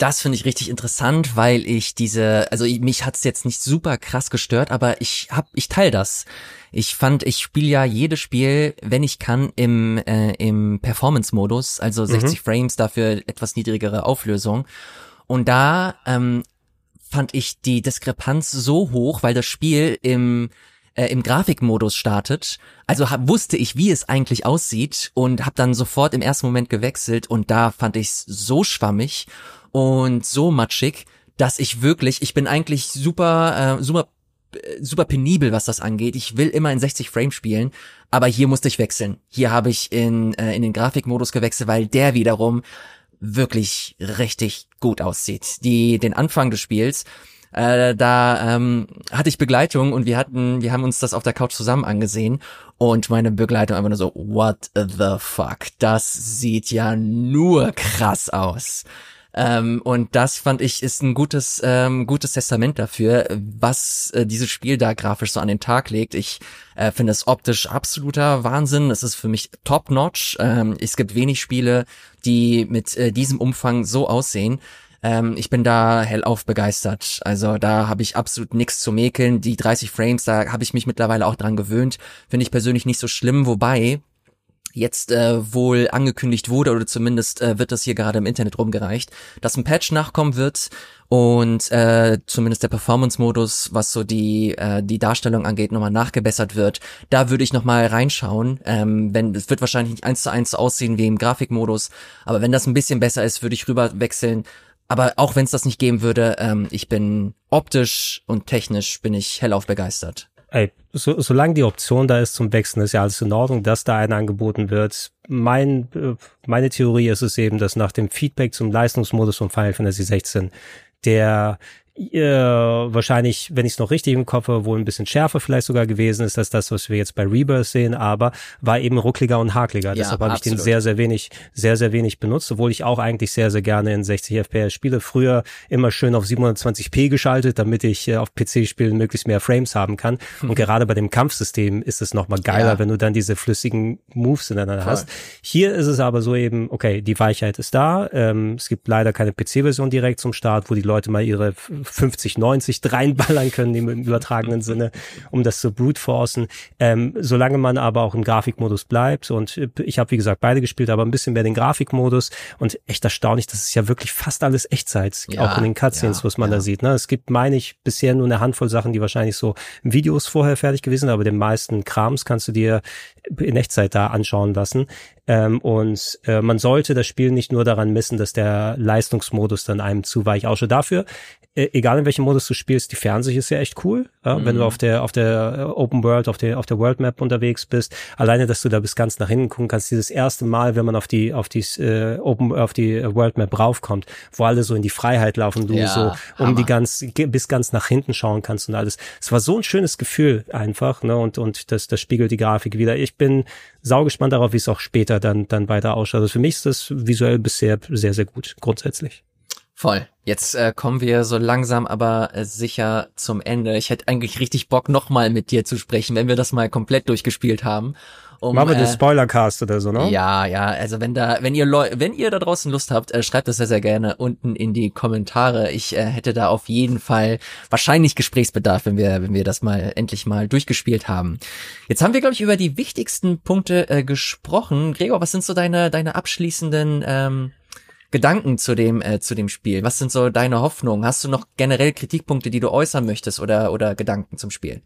Speaker 1: Das finde ich richtig interessant, weil ich diese, also mich hat's jetzt nicht super krass gestört, aber ich hab, ich teile das. Ich fand, ich spiele ja jedes Spiel, wenn ich kann, im, äh, im Performance-Modus, also 60 mhm. Frames, dafür etwas niedrigere Auflösung. Und da ähm, fand ich die Diskrepanz so hoch, weil das Spiel im äh, im Grafikmodus startet. Also hab, wusste ich, wie es eigentlich aussieht und habe dann sofort im ersten Moment gewechselt und da fand ich es so schwammig und so matschig, dass ich wirklich, ich bin eigentlich super, äh, super äh, super penibel, was das angeht. Ich will immer in 60 Frames spielen, aber hier musste ich wechseln. Hier habe ich in, äh, in den Grafikmodus gewechselt, weil der wiederum wirklich richtig gut aussieht. Die, den Anfang des Spiels, äh, da ähm, hatte ich Begleitung und wir hatten, wir haben uns das auf der Couch zusammen angesehen und meine Begleitung einfach nur so, what the fuck, das sieht ja nur krass aus. Ähm, und das fand ich ist ein gutes, ähm, gutes Testament dafür, was äh, dieses Spiel da grafisch so an den Tag legt. Ich äh, finde es optisch absoluter Wahnsinn. Es ist für mich top-notch. Ähm, es gibt wenig Spiele, die mit äh, diesem Umfang so aussehen. Ähm, ich bin da hellauf begeistert. Also da habe ich absolut nichts zu mäkeln. Die 30 Frames, da habe ich mich mittlerweile auch dran gewöhnt. Finde ich persönlich nicht so schlimm, wobei jetzt äh, wohl angekündigt wurde oder zumindest äh, wird das hier gerade im Internet rumgereicht, dass ein Patch nachkommen wird und äh, zumindest der Performance-Modus, was so die äh, die Darstellung angeht, nochmal nachgebessert wird. Da würde ich nochmal reinschauen. Ähm, wenn es wird wahrscheinlich nicht eins zu eins aussehen wie im Grafikmodus, aber wenn das ein bisschen besser ist, würde ich rüber wechseln. Aber auch wenn es das nicht geben würde, ähm, ich bin optisch und technisch bin ich hellauf begeistert
Speaker 2: ey, so, solange die Option da ist zum Wechseln, ist ja alles in Ordnung, dass da einer angeboten wird. Mein, äh, meine Theorie ist es eben, dass nach dem Feedback zum Leistungsmodus von Final Fantasy 16 der äh, wahrscheinlich, wenn ich es noch richtig im Kopf habe, wohl ein bisschen schärfer vielleicht sogar gewesen ist, als das, was wir jetzt bei Rebirth sehen, aber war eben ruckliger und hakliger. Ja, Deshalb habe ich den sehr, sehr wenig, sehr, sehr wenig benutzt, obwohl ich auch eigentlich sehr, sehr gerne in 60 FPS spiele. Früher immer schön auf 720p geschaltet, damit ich äh, auf PC-Spielen möglichst mehr Frames haben kann. Und gerade bei dem Kampfsystem ist es nochmal geiler, ja. wenn du dann diese flüssigen Moves ineinander hast. Hier ist es aber so eben, okay, die Weichheit ist da. Ähm, es gibt leider keine PC-Version direkt zum Start, wo die Leute mal ihre 50, 90 reinballern können im übertragenen Sinne, um das zu brute forcen. Ähm, solange man aber auch im Grafikmodus bleibt und ich habe wie gesagt beide gespielt, aber ein bisschen mehr den Grafikmodus und echt erstaunlich, das ist ja wirklich fast alles Echtzeit, ja, auch in den Cutscenes, ja, was man ja. da sieht. Ne? Es gibt, meine ich, bisher nur eine Handvoll Sachen, die wahrscheinlich so Videos vorher fertig gewesen sind, aber den meisten Krams kannst du dir in Echtzeit da anschauen lassen. Ähm, und äh, man sollte das Spiel nicht nur daran messen, dass der Leistungsmodus dann einem zu weich ausschaut. Dafür äh, egal in welchem Modus du spielst, die Fernsicht ist ja echt cool. Ja? Mhm. Wenn du mhm. auf der, auf der äh, Open World, auf der, auf der World Map unterwegs bist, alleine, dass du da bis ganz nach hinten gucken kannst, dieses erste Mal, wenn man auf die, auf die, äh, Open, auf die World Map raufkommt, wo alle so in die Freiheit laufen, du ja, so um Hammer. die ganz, bis ganz nach hinten schauen kannst und alles. Es war so ein schönes Gefühl einfach, ne, und, und das, das spiegelt die Grafik wieder. Ich bin saugespannt darauf, wie es auch später dann, dann weiter ausschaut. Also für mich ist das visuell bisher sehr, sehr gut, grundsätzlich.
Speaker 1: Voll. Jetzt äh, kommen wir so langsam aber äh, sicher zum Ende. Ich hätte eigentlich richtig Bock, nochmal mit dir zu sprechen, wenn wir das mal komplett durchgespielt haben.
Speaker 2: Um, Machen wir den äh, Spoilercast oder so, ne?
Speaker 1: Ja, ja, also wenn da, wenn ihr Leu wenn ihr da draußen Lust habt, äh, schreibt das sehr, sehr gerne unten in die Kommentare. Ich äh, hätte da auf jeden Fall wahrscheinlich Gesprächsbedarf, wenn wir, wenn wir das mal endlich mal durchgespielt haben. Jetzt haben wir, glaube ich, über die wichtigsten Punkte äh, gesprochen. Gregor, was sind so deine, deine abschließenden ähm, Gedanken zu dem, äh, zu dem Spiel? Was sind so deine Hoffnungen? Hast du noch generell Kritikpunkte, die du äußern möchtest oder, oder Gedanken zum Spiel?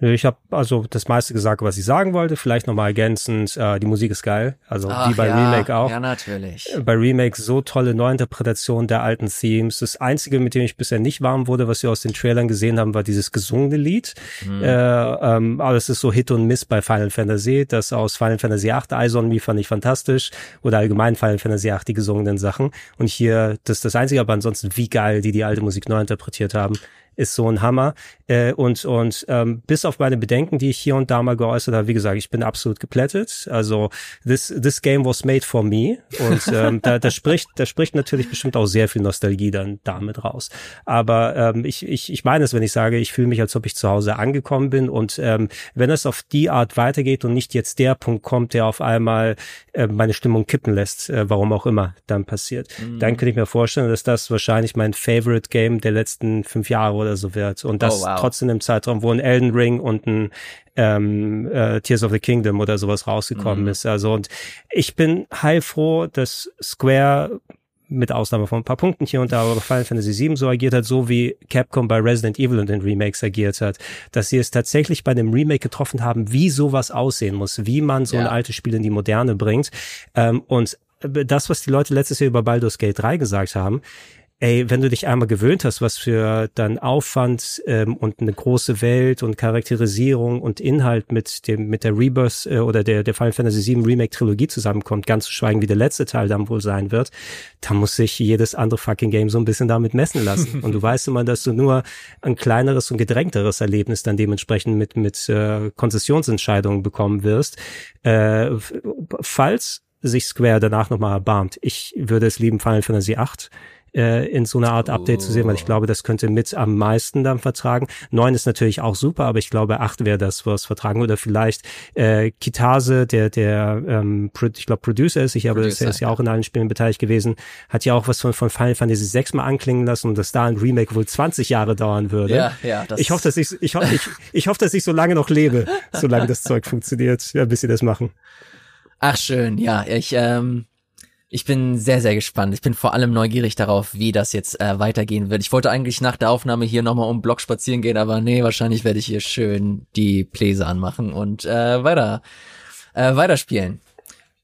Speaker 2: Ich habe also das meiste gesagt, was ich sagen wollte. Vielleicht nochmal ergänzend, äh, die Musik ist geil. Also Ach, wie bei ja, Remake auch.
Speaker 1: Ja, natürlich.
Speaker 2: Bei Remake so tolle Neuinterpretation der alten Themes. Das Einzige, mit dem ich bisher nicht warm wurde, was wir aus den Trailern gesehen haben, war dieses gesungene Lied. Mhm. Äh, ähm, aber es ist so Hit und Miss bei Final Fantasy. Das aus Final Fantasy VIII, Eyes on Me, fand ich fantastisch. Oder allgemein Final Fantasy VIII, die gesungenen Sachen. Und hier, das ist das Einzige, aber ansonsten, wie geil die die alte Musik neu interpretiert haben ist so ein Hammer. Äh, und und ähm, bis auf meine Bedenken, die ich hier und da mal geäußert habe, wie gesagt, ich bin absolut geplättet. Also this this game was made for me. Und ähm, da, da spricht da spricht natürlich bestimmt auch sehr viel Nostalgie dann damit raus. Aber ähm, ich ich ich meine es, wenn ich sage, ich fühle mich, als ob ich zu Hause angekommen bin. Und ähm, wenn es auf die Art weitergeht und nicht jetzt der Punkt kommt, der auf einmal äh, meine Stimmung kippen lässt, äh, warum auch immer dann passiert, mhm. dann könnte ich mir vorstellen, dass das wahrscheinlich mein Favorite Game der letzten fünf Jahre oder so wird. Und das oh, wow. trotzdem im Zeitraum, wo ein Elden Ring und ein ähm, äh, Tears of the Kingdom oder sowas rausgekommen mhm. ist. Also und ich bin heilfroh, dass Square mit Ausnahme von ein paar Punkten hier und da, aber Final Fantasy VII so agiert hat, so wie Capcom bei Resident Evil und den Remakes agiert hat, dass sie es tatsächlich bei dem Remake getroffen haben, wie sowas aussehen muss, wie man so ja. ein altes Spiel in die Moderne bringt. Ähm, und das, was die Leute letztes Jahr über Baldur's Gate 3 gesagt haben, ey, wenn du dich einmal gewöhnt hast, was für dann Aufwand ähm, und eine große Welt und Charakterisierung und Inhalt mit dem mit der Rebirth äh, oder der der Final Fantasy VII Remake Trilogie zusammenkommt, ganz zu schweigen, wie der letzte Teil dann wohl sein wird, dann muss sich jedes andere fucking Game so ein bisschen damit messen lassen. und du weißt immer, dass du nur ein kleineres und gedrängteres Erlebnis dann dementsprechend mit mit äh, Konzessionsentscheidungen bekommen wirst. Äh, falls sich Square danach nochmal erbarmt, ich würde es lieben, Final Fantasy VIII äh, in so einer Art Update oh. zu sehen, weil ich glaube, das könnte mit am meisten dann vertragen. Neun ist natürlich auch super, aber ich glaube, acht wäre das, was vertragen oder vielleicht äh, Kitase, der der ähm, ich glaube Producer ist, ich habe er ist ja auch in allen Spielen beteiligt gewesen, hat ja auch was von von Final Fantasy 6 mal anklingen lassen und dass da ein Remake wohl 20 Jahre dauern würde. Ja, ja, das ich hoffe, dass ich ich hoffe ich, ich hoffe, dass ich so lange noch lebe, solange das Zeug funktioniert, ja, bis sie das machen.
Speaker 1: Ach schön, ja, ich ähm ich bin sehr, sehr gespannt. Ich bin vor allem neugierig darauf, wie das jetzt äh, weitergehen wird. Ich wollte eigentlich nach der Aufnahme hier nochmal um Block spazieren gehen, aber nee, wahrscheinlich werde ich hier schön die Pläse anmachen und äh, weiter, äh, weiterspielen.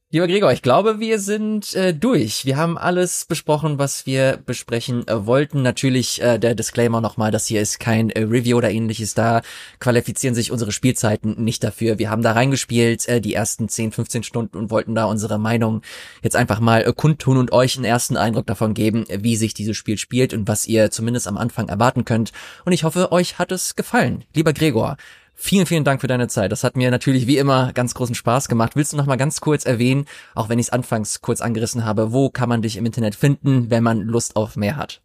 Speaker 1: Lieber Gregor, ich glaube, wir sind äh, durch. Wir haben alles besprochen, was wir besprechen äh, wollten. Natürlich äh, der Disclaimer nochmal, das hier ist kein äh, Review oder ähnliches. Da qualifizieren sich unsere Spielzeiten nicht dafür. Wir haben da reingespielt äh, die ersten 10, 15 Stunden und wollten da unsere Meinung jetzt einfach mal äh, kundtun und euch einen ersten Eindruck davon geben, wie sich dieses Spiel spielt und was ihr zumindest am Anfang erwarten könnt. Und ich hoffe, euch hat es gefallen. Lieber Gregor, Vielen, vielen Dank für deine Zeit. Das hat mir natürlich wie immer ganz großen Spaß gemacht. Willst du noch mal ganz kurz erwähnen, auch wenn ich es anfangs kurz angerissen habe, wo kann man dich im Internet finden, wenn man Lust auf mehr hat?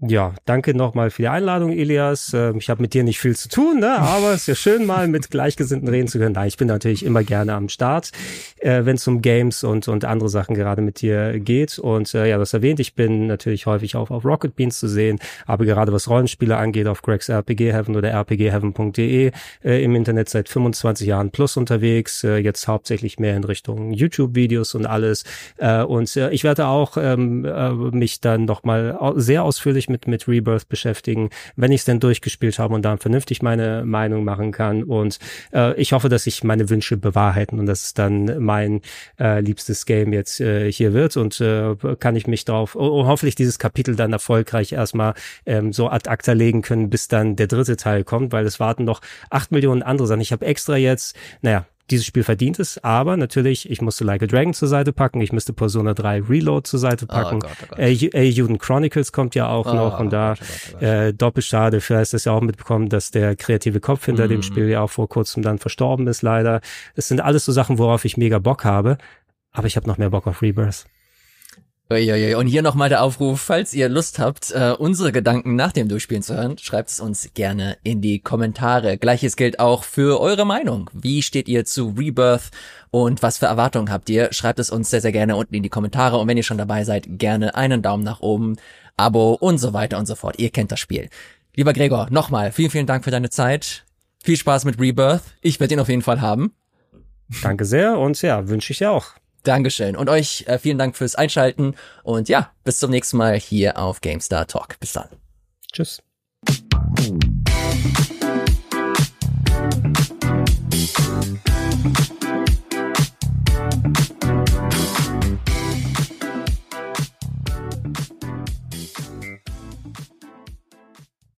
Speaker 2: Ja, danke nochmal für die Einladung, Elias. Ähm, ich habe mit dir nicht viel zu tun, ne? aber es ist ja schön, mal mit Gleichgesinnten reden zu können. Nein, ich bin natürlich immer gerne am Start, äh, wenn es um Games und, und andere Sachen gerade mit dir geht. Und äh, ja, das erwähnt, ich bin natürlich häufig auch auf Rocket Beans zu sehen, aber gerade was Rollenspiele angeht, auf Gregs RPG Heaven oder rpgheaven.de äh, im Internet seit 25 Jahren plus unterwegs, äh, jetzt hauptsächlich mehr in Richtung YouTube-Videos und alles. Äh, und äh, ich werde auch ähm, äh, mich dann nochmal sehr ausführlich mich mit, mit Rebirth beschäftigen, wenn ich es denn durchgespielt habe und dann vernünftig meine Meinung machen kann. Und äh, ich hoffe, dass ich meine Wünsche bewahrheiten und dass es dann mein äh, liebstes Game jetzt äh, hier wird und äh, kann ich mich darauf und hoffentlich dieses Kapitel dann erfolgreich erstmal ähm, so ad acta legen können, bis dann der dritte Teil kommt, weil es warten noch acht Millionen andere Sachen. Ich habe extra jetzt, naja, dieses Spiel verdient es, aber natürlich, ich musste Like a Dragon zur Seite packen, ich müsste Persona 3 Reload zur Seite oh packen. Oh Gott, oh Gott. Äh, Juden Chronicles kommt ja auch oh, noch und da äh, doppelt schade, vielleicht ist ja auch mitbekommen, dass der kreative Kopf hinter mm. dem Spiel ja auch vor kurzem dann verstorben ist, leider. Es sind alles so Sachen, worauf ich mega Bock habe, aber ich habe noch mehr Bock auf Rebirth.
Speaker 1: Uiuiui. Und hier nochmal der Aufruf, falls ihr Lust habt, äh, unsere Gedanken nach dem Durchspielen zu hören, schreibt es uns gerne in die Kommentare. Gleiches gilt auch für eure Meinung. Wie steht ihr zu Rebirth und was für Erwartungen habt ihr? Schreibt es uns sehr, sehr gerne unten in die Kommentare. Und wenn ihr schon dabei seid, gerne einen Daumen nach oben, Abo und so weiter und so fort. Ihr kennt das Spiel. Lieber Gregor, nochmal vielen, vielen Dank für deine Zeit. Viel Spaß mit Rebirth. Ich werde ihn auf jeden Fall haben.
Speaker 2: Danke sehr und ja, wünsche ich dir auch.
Speaker 1: Dankeschön. Und euch äh, vielen Dank fürs Einschalten. Und ja, bis zum nächsten Mal hier auf GameStar Talk. Bis dann.
Speaker 2: Tschüss.